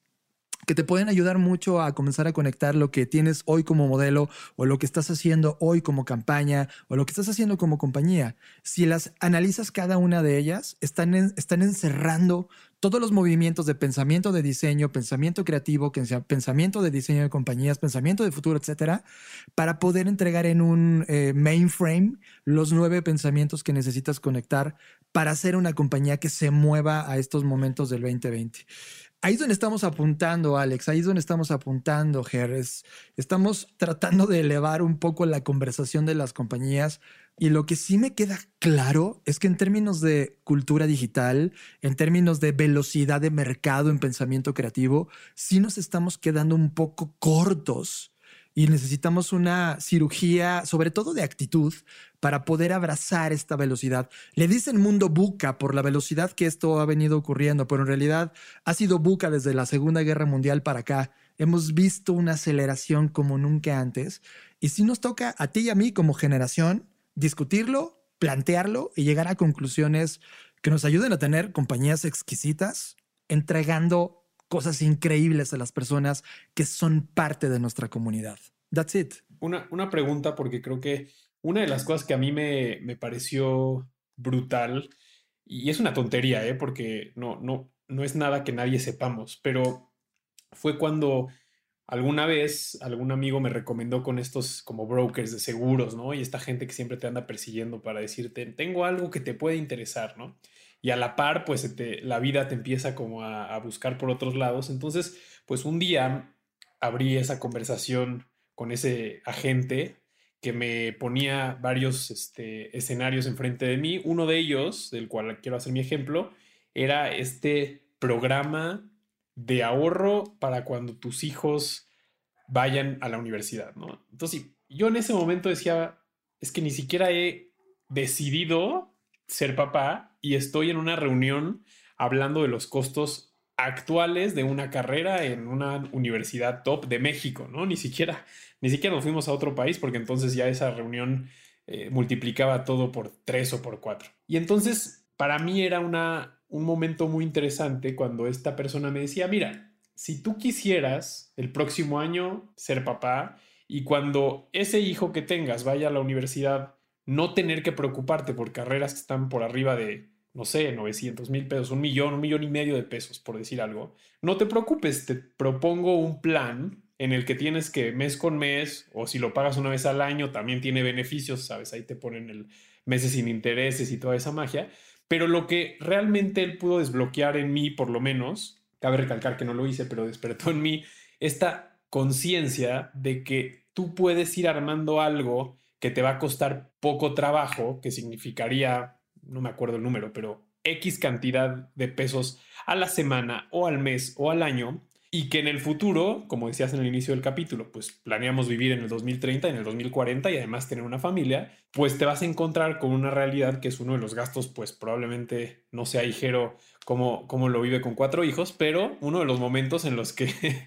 que te pueden ayudar mucho a comenzar a conectar lo que tienes hoy como modelo o lo que estás haciendo hoy como campaña o lo que estás haciendo como compañía. Si las analizas cada una de ellas, están, están encerrando todos los movimientos de pensamiento de diseño, pensamiento creativo, pensamiento de diseño de compañías, pensamiento de futuro, etcétera, para poder entregar en un eh, mainframe los nueve pensamientos que necesitas conectar para hacer una compañía que se mueva a estos momentos del 2020. Ahí es donde estamos apuntando, Alex, ahí es donde estamos apuntando, Ger. estamos tratando de elevar un poco la conversación de las compañías y lo que sí me queda claro es que en términos de cultura digital, en términos de velocidad de mercado en pensamiento creativo, sí nos estamos quedando un poco cortos y necesitamos una cirugía, sobre todo de actitud, para poder abrazar esta velocidad. Le dicen mundo buca por la velocidad que esto ha venido ocurriendo, pero en realidad ha sido buca desde la Segunda Guerra Mundial para acá. Hemos visto una aceleración como nunca antes. Y si nos toca a ti y a mí como generación discutirlo, plantearlo y llegar a conclusiones que nos ayuden a tener compañías exquisitas, entregando cosas increíbles a las personas que son parte de nuestra comunidad. That's it. Una, una pregunta, porque creo que una de las cosas que a mí me, me pareció brutal, y es una tontería, ¿eh? porque no, no, no es nada que nadie sepamos, pero fue cuando alguna vez algún amigo me recomendó con estos como brokers de seguros, ¿no? Y esta gente que siempre te anda persiguiendo para decirte, tengo algo que te puede interesar, ¿no? Y a la par, pues la vida te empieza como a, buscar por otros lados. Entonces, pues un día abrí esa conversación con ese agente que me ponía varios este, escenarios enfrente de mí. Uno de ellos, del cual quiero hacer mi ejemplo, era este programa de ahorro para cuando tus hijos vayan a la universidad, ¿no? Entonces, yo en ese momento decía, es que ni siquiera he decidido ser papá y estoy en una reunión hablando de los costos actuales de una carrera en una universidad top de México, ¿no? Ni siquiera, ni siquiera nos fuimos a otro país porque entonces ya esa reunión eh, multiplicaba todo por tres o por cuatro. Y entonces para mí era una, un momento muy interesante cuando esta persona me decía, mira, si tú quisieras el próximo año ser papá y cuando ese hijo que tengas vaya a la universidad no tener que preocuparte por carreras que están por arriba de, no sé, 900 mil pesos, un millón, un millón y medio de pesos, por decir algo, no te preocupes, te propongo un plan en el que tienes que mes con mes, o si lo pagas una vez al año, también tiene beneficios, ¿sabes? Ahí te ponen el meses sin intereses y toda esa magia. Pero lo que realmente él pudo desbloquear en mí, por lo menos, cabe recalcar que no lo hice, pero despertó en mí esta conciencia de que tú puedes ir armando algo que te va a costar poco trabajo, que significaría, no me acuerdo el número, pero X cantidad de pesos a la semana o al mes o al año, y que en el futuro, como decías en el inicio del capítulo, pues planeamos vivir en el 2030, en el 2040 y además tener una familia, pues te vas a encontrar con una realidad que es uno de los gastos, pues probablemente no sea ligero como, como lo vive con cuatro hijos, pero uno de los momentos en los que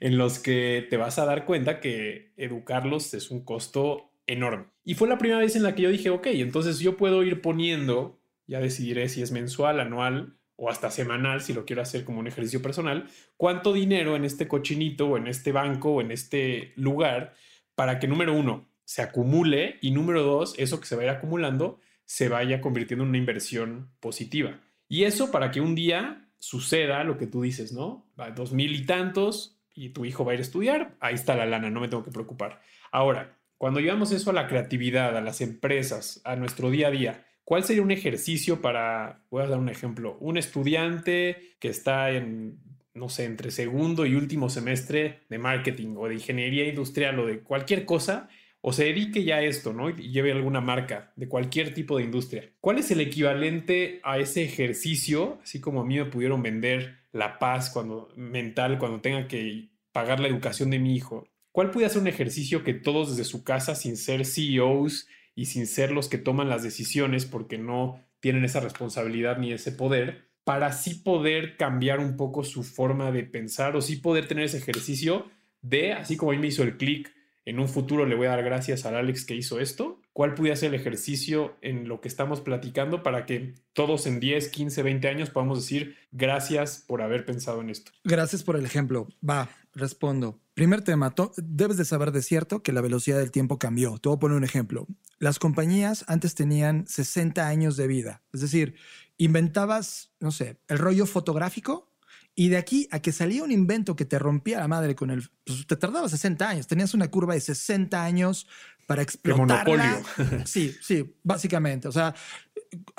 en los que te vas a dar cuenta que educarlos es un costo enorme. Y fue la primera vez en la que yo dije, ok, entonces yo puedo ir poniendo, ya decidiré si es mensual, anual o hasta semanal, si lo quiero hacer como un ejercicio personal, cuánto dinero en este cochinito o en este banco o en este lugar para que número uno se acumule y número dos, eso que se vaya acumulando se vaya convirtiendo en una inversión positiva. Y eso para que un día suceda lo que tú dices, ¿no? Va dos mil y tantos y tu hijo va a ir a estudiar, ahí está la lana, no me tengo que preocupar. Ahora, cuando llevamos eso a la creatividad, a las empresas, a nuestro día a día, ¿cuál sería un ejercicio para, voy a dar un ejemplo, un estudiante que está en, no sé, entre segundo y último semestre de marketing o de ingeniería industrial o de cualquier cosa, o se dedique ya a esto, ¿no? Y lleve alguna marca de cualquier tipo de industria. ¿Cuál es el equivalente a ese ejercicio, así como a mí me pudieron vender la paz cuando, mental cuando tenga que pagar la educación de mi hijo? ¿Cuál puede ser un ejercicio que todos desde su casa, sin ser CEOs y sin ser los que toman las decisiones porque no tienen esa responsabilidad ni ese poder, para así poder cambiar un poco su forma de pensar o sí poder tener ese ejercicio de, así como mí me hizo el clic en un futuro le voy a dar gracias al Alex que hizo esto? ¿Cuál puede ser el ejercicio en lo que estamos platicando para que todos en 10, 15, 20 años podamos decir gracias por haber pensado en esto? Gracias por el ejemplo. Va, respondo. Primer tema, debes de saber de cierto que la velocidad del tiempo cambió. Te voy a poner un ejemplo. Las compañías antes tenían 60 años de vida. Es decir, inventabas, no sé, el rollo fotográfico y de aquí a que salía un invento que te rompía la madre con el... Pues te tardaba 60 años. Tenías una curva de 60 años para explotarla. monopolio. sí, sí, básicamente. O sea,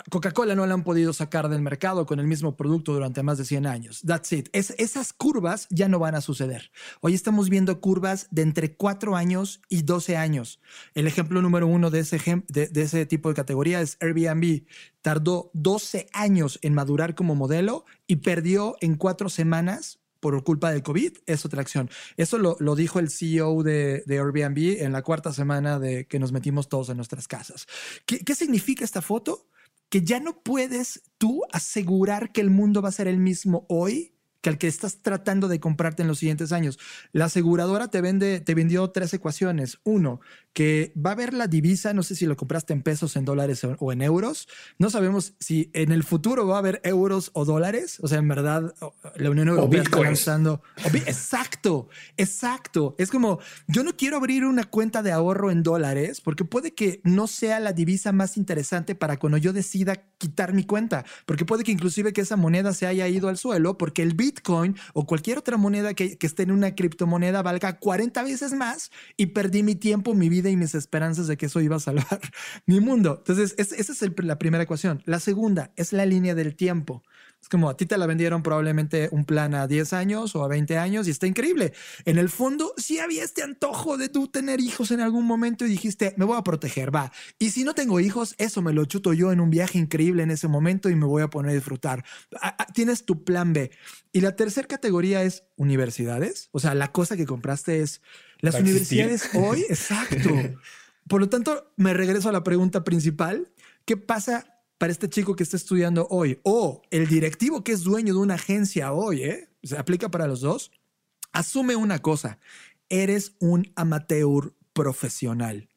Coca-Cola no la han podido sacar del mercado con el mismo producto durante más de 100 años. That's it. Es, esas curvas ya no van a suceder. Hoy estamos viendo curvas de entre 4 años y 12 años. El ejemplo número uno de ese, de, ese tipo de categoría es Airbnb. Tardó 12 años en madurar como modelo y perdió en cuatro semanas por culpa del COVID, es otra acción. Eso lo, lo dijo el CEO de, de, Airbnb en la cuarta semana de que nos metimos todos en nuestras casas. ¿Qué, ¿Qué significa esta foto? Que ya no puedes tú asegurar que el mundo va a ser el mismo hoy que al que estás tratando de comprarte en los siguientes años. La aseguradora te vende, te vendió tres ecuaciones. Uno, que va a haber la divisa, no sé si lo compraste en pesos, en dólares o en euros. No sabemos si en el futuro va a haber euros o dólares. O sea, en verdad, la Unión Europea está lanzando. Exacto, exacto. Es como, yo no quiero abrir una cuenta de ahorro en dólares porque puede que no sea la divisa más interesante para cuando yo decida quitar mi cuenta, porque puede que inclusive que esa moneda se haya ido al suelo porque el Bitcoin o cualquier otra moneda que, esté en una criptomoneda valga 40 veces más y perdí mi tiempo, mi vida y mis esperanzas de que eso iba a salvar mi mundo. Entonces, esa es la primera ecuación. La segunda es la línea del tiempo. Es como a ti te la vendieron probablemente un plan a 10 años o a 20 años y está increíble. En el fondo, sí había este antojo de tú tener hijos en algún momento y dijiste, me voy a proteger, va. Y si no tengo hijos, eso me lo chuto yo en un viaje increíble en ese momento y me voy a poner a disfrutar. Tienes tu plan B. Y la tercera categoría es universidades. O sea, la cosa que compraste es las universidades hoy. Exacto. Por lo tanto, me regreso a la pregunta principal. ¿Qué pasa para este chico que está estudiando hoy o el directivo que es dueño de una agencia hoy, ¿eh? se aplica para los dos, asume una cosa, eres un amateur profesional.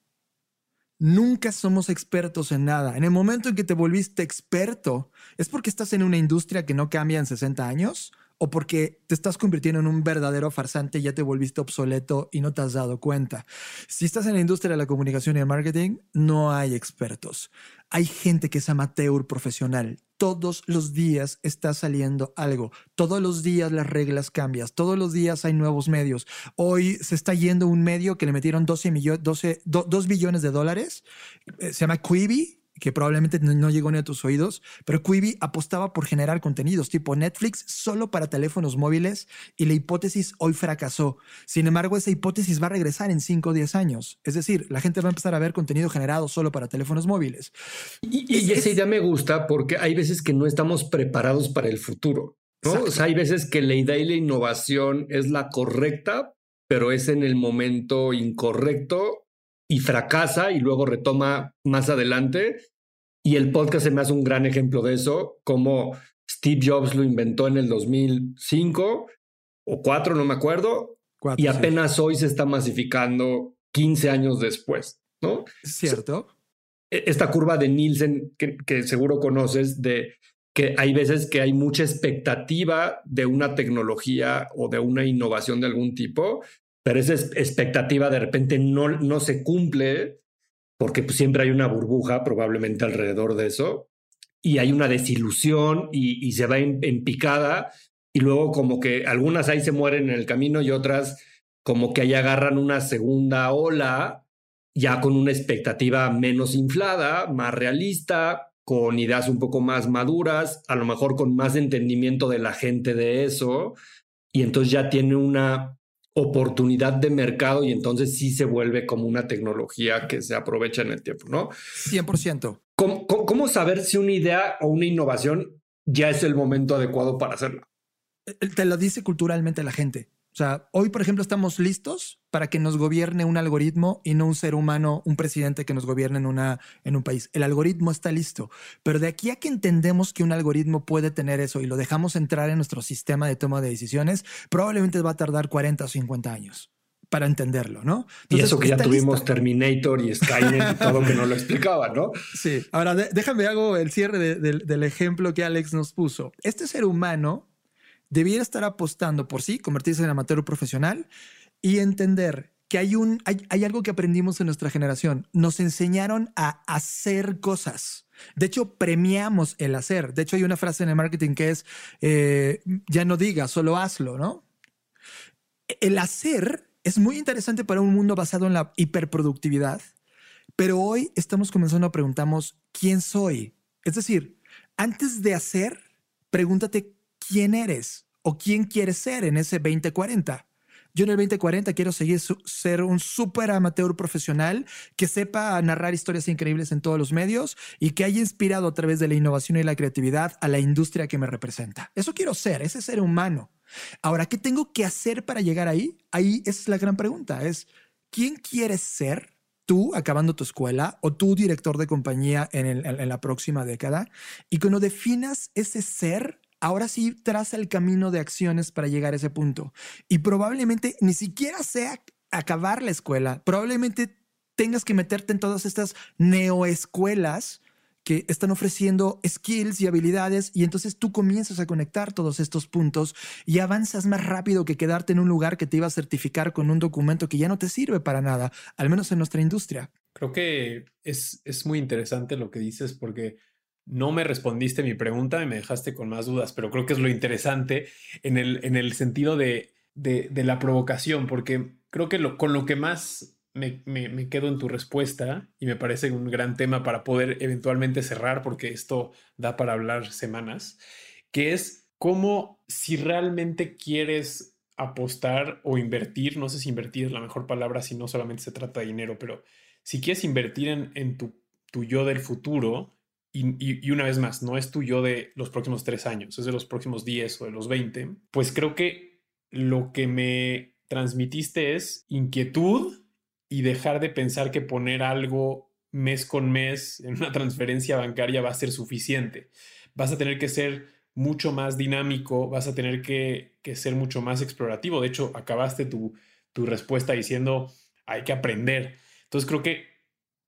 Nunca somos expertos en nada. En el momento en que te volviste experto, ¿es porque estás en una industria que no cambia en 60 años? O porque te estás convirtiendo en un verdadero farsante y ya te volviste obsoleto y no te has dado cuenta. Si estás en la industria de la comunicación y el marketing, no hay expertos. Hay gente que es amateur profesional. Todos los días está saliendo algo. Todos los días las reglas cambian. Todos los días hay nuevos medios. Hoy se está yendo un medio que le metieron 12 millones, 12, 2 billones de dólares. Eh, se llama Quibi que probablemente no llegó ni a tus oídos, pero Quibi apostaba por generar contenidos tipo Netflix solo para teléfonos móviles y la hipótesis hoy fracasó. Sin embargo, esa hipótesis va a regresar en 5 o 10 años. Es decir, la gente va a empezar a ver contenido generado solo para teléfonos móviles. Y, esa idea me gusta porque hay veces que no estamos preparados para el futuro. ¿no? O sea, hay veces que la idea y la innovación es la correcta, pero es en el momento incorrecto y fracasa y luego retoma más adelante y el podcast se me hace un gran ejemplo de eso, como Steve Jobs lo inventó en el 2005 o 4, no me acuerdo, y apenas hoy se está masificando 15 años después, ¿no? Cierto. E, esta curva de Nielsen que, que seguro conoces, de que hay veces que hay mucha expectativa de una tecnología o de una innovación de algún tipo, pero esa expectativa de repente no, no se cumple porque pues, siempre hay una burbuja probablemente alrededor de eso, y hay una desilusión y, se va en, picada, y luego como que algunas ahí se mueren en el camino y otras como que ahí agarran una segunda ola, ya con una expectativa menos inflada, más realista, con ideas un poco más maduras, a lo mejor con más entendimiento de la gente de eso, y entonces ya tiene una oportunidad de mercado y entonces sí se vuelve como una tecnología que se aprovecha en el tiempo, ¿no? 100%. ¿Cómo, cómo saber si una idea o una innovación ya es el momento adecuado para hacerla? Eh, te lo dice culturalmente la gente. O sea, hoy, por ejemplo, estamos listos para que nos gobierne un algoritmo y no un ser humano, un presidente que nos gobierne en, una, en un país. El algoritmo está listo, pero de aquí a que entendemos que un algoritmo puede tener eso y lo dejamos entrar en nuestro sistema de toma de decisiones, probablemente va a tardar 40 o 50 años. para entenderlo, ¿no? y eso que ya tuvimos Terminator y Skynet y todo que no lo explicaba, ¿no? Sí. Ahora déjame hago el cierre del ejemplo que Alex nos puso. Este ser humano debiera estar apostando por sí, convertirse en amateur profesional y entender que hay, un, hay, algo que aprendimos en nuestra generación. Nos enseñaron a hacer cosas. De hecho, premiamos el hacer. De hecho, hay una frase en el marketing que es, eh, ya no digas, solo hazlo, ¿no? El hacer es muy interesante para un mundo basado en la hiperproductividad, pero hoy estamos comenzando a preguntarnos, ¿quién soy? Es decir, antes de hacer, pregúntate quién eres o quién quieres ser en ese 2040. Yo en el 2040 quiero seguir ser un súper amateur profesional que sepa narrar historias increíbles en todos los medios y que haya inspirado a través de la innovación y la creatividad a la industria que me representa. Eso quiero ser, ese ser humano. Ahora, ¿qué tengo que hacer para llegar ahí? Ahí es la gran pregunta, es ¿quién quieres ser? tú acabando tu escuela o tú director de compañía en, en, la próxima década. Y cuando definas ese ser, ahora sí traza el camino de acciones para llegar a ese punto. Y probablemente ni siquiera sea acabar la escuela, probablemente tengas que meterte en todas estas neoescuelas que están ofreciendo skills y habilidades y entonces tú comienzas a conectar todos estos puntos y avanzas más rápido que quedarte en un lugar que te iba a certificar con un documento que ya no te sirve para nada, al menos en nuestra industria. Creo que es, es muy interesante lo que dices porque no me respondiste mi pregunta y me dejaste con más dudas, pero creo que es lo interesante en el, en el sentido de, de, la provocación, porque creo que lo, con lo que más me, me, quedo en tu respuesta y me parece un gran tema para poder eventualmente cerrar, porque esto da para hablar semanas, que es cómo si realmente quieres apostar o invertir, no sé si invertir es la mejor palabra si no solamente se trata de dinero, pero si quieres invertir en, en tu, tu yo del futuro, y, una vez más, no es tu yo de los próximos tres años, es de los próximos diez o de los veinte, pues creo que lo que me transmitiste es inquietud y dejar de pensar que poner algo mes con mes en una transferencia bancaria va a ser suficiente. Vas a tener que ser mucho más dinámico, vas a tener que, ser mucho más explorativo. De hecho, acabaste tu, tu respuesta diciendo hay que aprender. Entonces creo que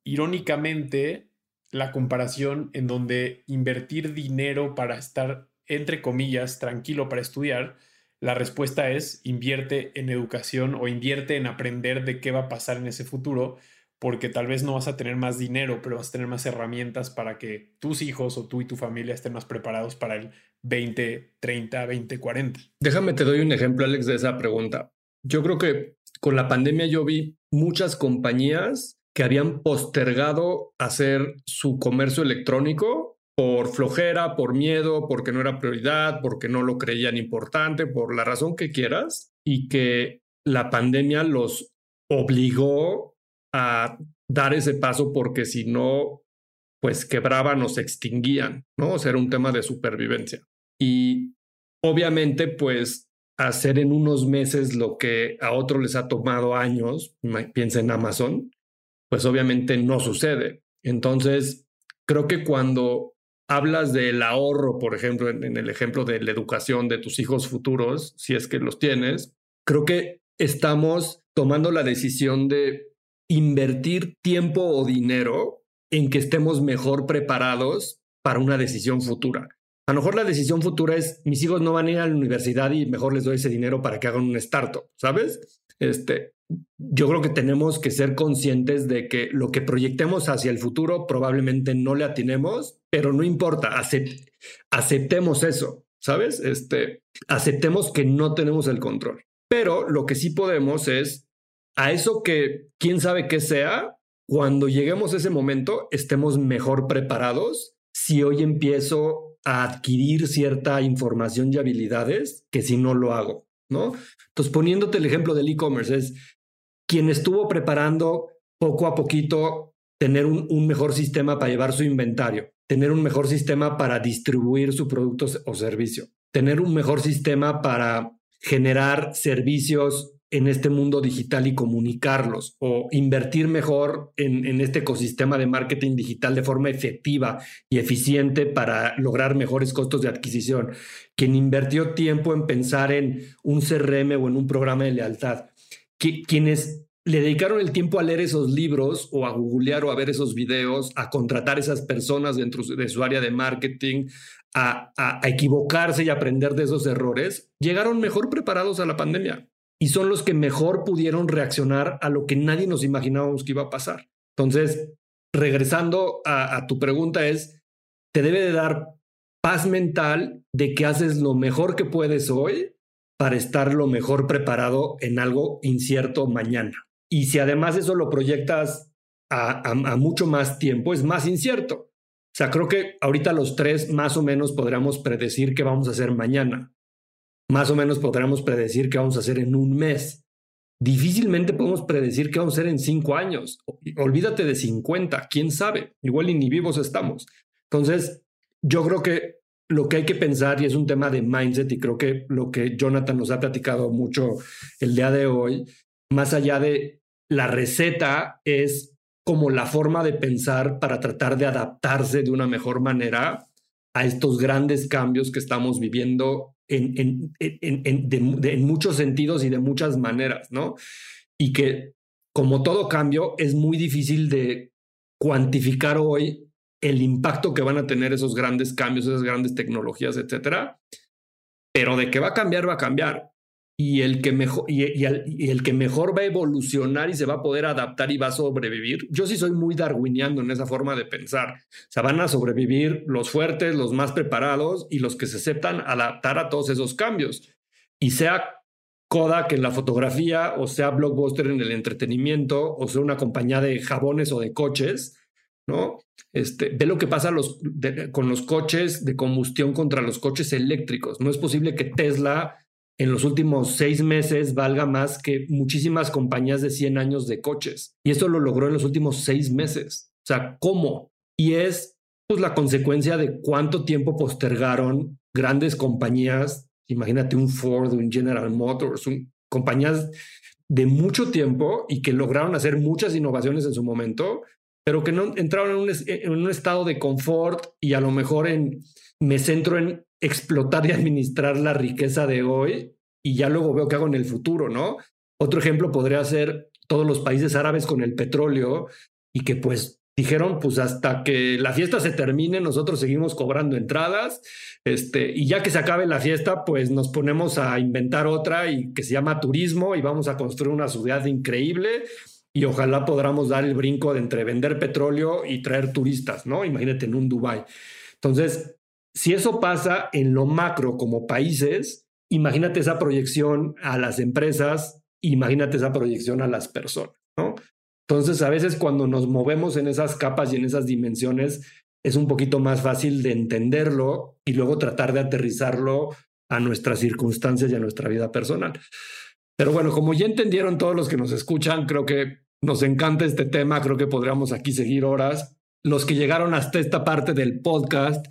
irónicamente la comparación en donde invertir dinero para estar, entre comillas, tranquilo para estudiar, la respuesta es invierte en educación o invierte en aprender de qué va a pasar en ese futuro, porque tal vez no vas a tener más dinero, pero vas a tener más herramientas para que tus hijos o tú y tu familia estén más preparados para el 20, 30, 20, 40. Déjame te doy un ejemplo, Alex, de esa pregunta. Yo creo que con la pandemia yo vi muchas compañías que habían postergado hacer su comercio electrónico por flojera, por miedo, porque no era prioridad, porque no lo creían importante, por la razón que quieras, y que la pandemia los obligó a dar ese paso porque si no, pues quebraban o se extinguían, ¿no? O sea, era un tema de supervivencia. Y obviamente, pues hacer en unos meses lo que a otros les ha tomado años, piensa en Amazon, pues obviamente no sucede. Entonces, creo que cuando hablas del ahorro, por ejemplo, en, el ejemplo de la educación de tus hijos futuros, si es que los tienes, creo que estamos tomando la decisión de invertir tiempo o dinero en que estemos mejor preparados para una decisión futura. A lo mejor la decisión futura es, mis hijos no van a ir a la universidad y mejor les doy ese dinero para que hagan un startup, ¿sabes? Este, yo creo que tenemos que ser conscientes de que lo que proyectemos hacia el futuro probablemente no le atinemos, pero no importa, aceptemos eso, ¿sabes? Este, aceptemos que no tenemos el control. Pero lo que sí podemos es a eso que quién sabe qué sea, cuando lleguemos a ese momento estemos mejor preparados si hoy empiezo a adquirir cierta información y habilidades que si no lo hago. ¿No? Entonces, poniéndote el ejemplo del e-commerce, es quien estuvo preparando poco a poquito tener un, mejor sistema para llevar su inventario, tener un mejor sistema para distribuir su producto o servicio, tener un mejor sistema para generar servicios en este mundo digital y comunicarlos o invertir mejor en, en, este ecosistema de marketing digital de forma efectiva y eficiente para lograr mejores costos de adquisición. Quien invirtió tiempo en pensar en un CRM o en un programa de lealtad quienes le dedicaron el tiempo a leer esos libros o a googlear o a ver esos videos, a contratar esas personas dentro de su área de marketing, a, a, equivocarse y aprender de esos errores, llegaron mejor preparados a la pandemia y son los que mejor pudieron reaccionar a lo que nadie nos imaginábamos que iba a pasar. Entonces, regresando a, a tu pregunta es, te debe de dar paz mental de que haces lo mejor que puedes hoy para estar lo mejor preparado en algo incierto mañana. Y si además eso lo proyectas a, mucho más tiempo, es más incierto. O sea, creo que ahorita los tres más o menos podríamos predecir qué vamos a hacer mañana. Más o menos podríamos predecir qué vamos a hacer en un mes. Difícilmente podemos predecir qué vamos a hacer en cinco años. Olvídate de 50, quién sabe. Igual ni vivos estamos. Entonces, yo creo que lo que hay que pensar, y es un tema de mindset, y creo que lo que Jonathan nos ha platicado mucho el día de hoy, más allá de la receta es como la forma de pensar para tratar de adaptarse de una mejor manera a estos grandes cambios que estamos viviendo en, en, en, en muchos sentidos y de muchas maneras, ¿no? Y que como todo cambio es muy difícil de cuantificar hoy el impacto que van a tener esos grandes cambios, esas grandes tecnologías, etcétera. Pero de que va a cambiar, va a cambiar y el, que mejor, y, el, que mejor va a evolucionar y se va a poder adaptar y va a sobrevivir. Yo sí soy muy darwiniano en esa forma de pensar. O sea, van a sobrevivir los fuertes, los más preparados y los que se aceptan adaptar a todos esos cambios. Y sea Kodak en la fotografía, o sea Blockbuster en el entretenimiento, o sea una compañía de jabones o de coches, ¿no? Este, ve lo que pasa los, con los coches de combustión contra los coches eléctricos. No es posible que Tesla en los últimos seis meses valga más que muchísimas compañías de 100 años de coches. Y eso lo logró en los últimos seis meses. O sea, ¿cómo? Y es pues la consecuencia de cuánto tiempo postergaron grandes compañías, imagínate un Ford, un General Motors, compañías de mucho tiempo y que lograron hacer muchas innovaciones en su momento, pero que no entraron en un, en un estado de confort y a lo mejor en, me centro en explotar y administrar la riqueza de hoy y ya luego veo qué hago en el futuro, ¿no? Otro ejemplo podría ser todos los países árabes con el petróleo y que pues dijeron pues hasta que la fiesta se termine nosotros seguimos cobrando entradas este y ya que se acabe la fiesta pues nos ponemos a inventar otra y que se llama turismo y vamos a construir una ciudad increíble y ojalá podamos dar el brinco de entre vender petróleo y traer turistas, ¿no? Imagínate en un Dubai. Entonces, si eso pasa en lo macro como países, imagínate esa proyección a las empresas, imagínate esa proyección a las personas. Entonces, a veces cuando nos movemos en esas capas y en esas dimensiones, es un poquito más fácil de entenderlo y luego tratar de aterrizarlo a nuestras circunstancias y a nuestra vida personal. Pero bueno, como ya entendieron todos los que nos escuchan, creo que nos encanta este tema, creo que podríamos aquí seguir horas. Los que llegaron hasta esta parte del podcast,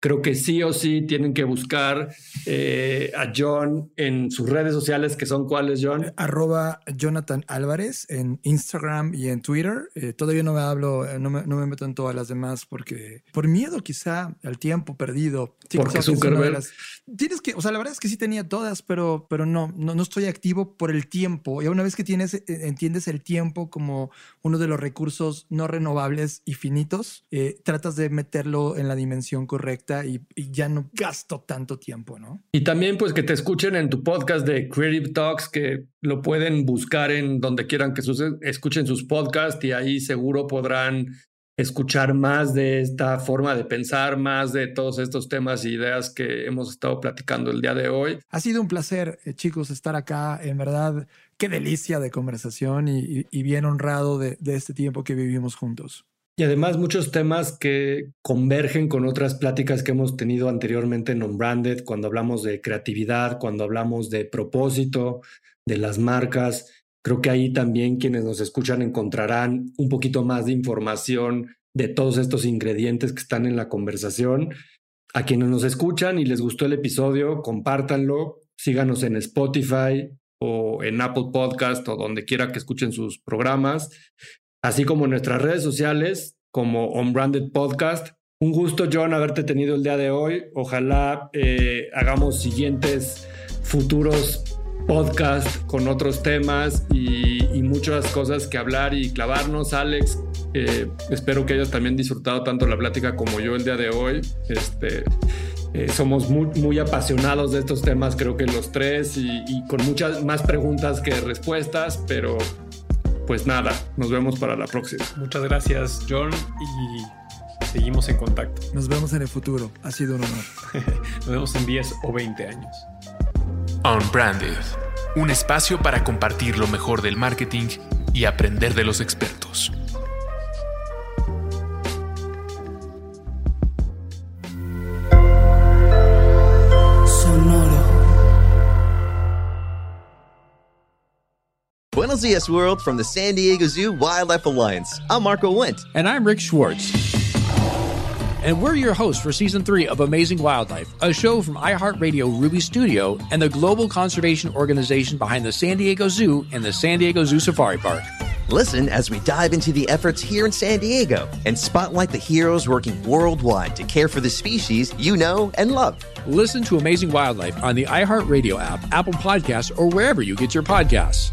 creo que sí o sí tienen que buscar eh, a John en sus redes sociales, que son cuáles, John. Arroba Jonathan Álvarez en Instagram y en Twitter. Eh, todavía no me hablo, eh, no me, no me, meto en todas las demás porque por miedo quizá al tiempo perdido. Sí, porque Zuckerberg. Tienes que, o sea, la verdad es que sí tenía todas, pero, pero no, no, no estoy activo por el tiempo. Y una vez que tienes, entiendes el tiempo como uno de los recursos no renovables y finitos, tratas de meterlo en la dimensión correcta y, ya no gasto tanto tiempo, ¿no? Y también pues que te escuchen en tu podcast de Creative Talks, que lo pueden buscar en donde quieran que escuchen sus podcasts y ahí seguro podrán escuchar más de esta forma de pensar, más de todos estos temas e ideas que hemos estado platicando el día de hoy. Ha sido un placer, eh, chicos, estar acá. En verdad, qué delicia de conversación y, bien honrado de este tiempo que vivimos juntos. Y además muchos temas que convergen con otras pláticas que hemos tenido anteriormente en On-Branded, cuando hablamos de creatividad, cuando hablamos de propósito, de las marcas. Creo que ahí también quienes nos escuchan encontrarán un poquito más de información de todos estos ingredientes que están en la conversación. A quienes nos escuchan y les gustó el episodio, compártanlo, síganos en Spotify o en Apple Podcast o donde quiera que escuchen sus programas así como en nuestras redes sociales, como On Branded Podcast. Un gusto, John, haberte tenido el día de hoy. Ojalá eh, hagamos siguientes futuros podcast con otros temas y, muchas cosas que hablar y clavarnos. Alex, eh, espero que hayas también disfrutado tanto la plática como yo el día de hoy. Este, eh, somos muy, muy, apasionados de estos temas, creo que los tres, y, con muchas más preguntas que respuestas, pero pues nada, nos vemos para la próxima. Muchas gracias, John, y seguimos en contacto. Nos vemos en el futuro, ha sido un honor. nos vemos en 10 o 20 años. Unbranded, un espacio para compartir lo mejor del marketing y aprender de los expertos. Dias, world, from the San Diego Zoo Wildlife Alliance. I'm Marco Wendt. And I'm Rick Schwartz. And we're your hosts for season three of Amazing Wildlife, a show from iHeartRadio Ruby Studio and the global conservation organization behind the San Diego Zoo and the San Diego Zoo Safari Park. Listen as we dive into the efforts here in San Diego and spotlight the heroes working worldwide to care for the species you know and love. Listen to Amazing Wildlife on the iHeartRadio app, Apple Podcasts, or wherever you get your podcasts.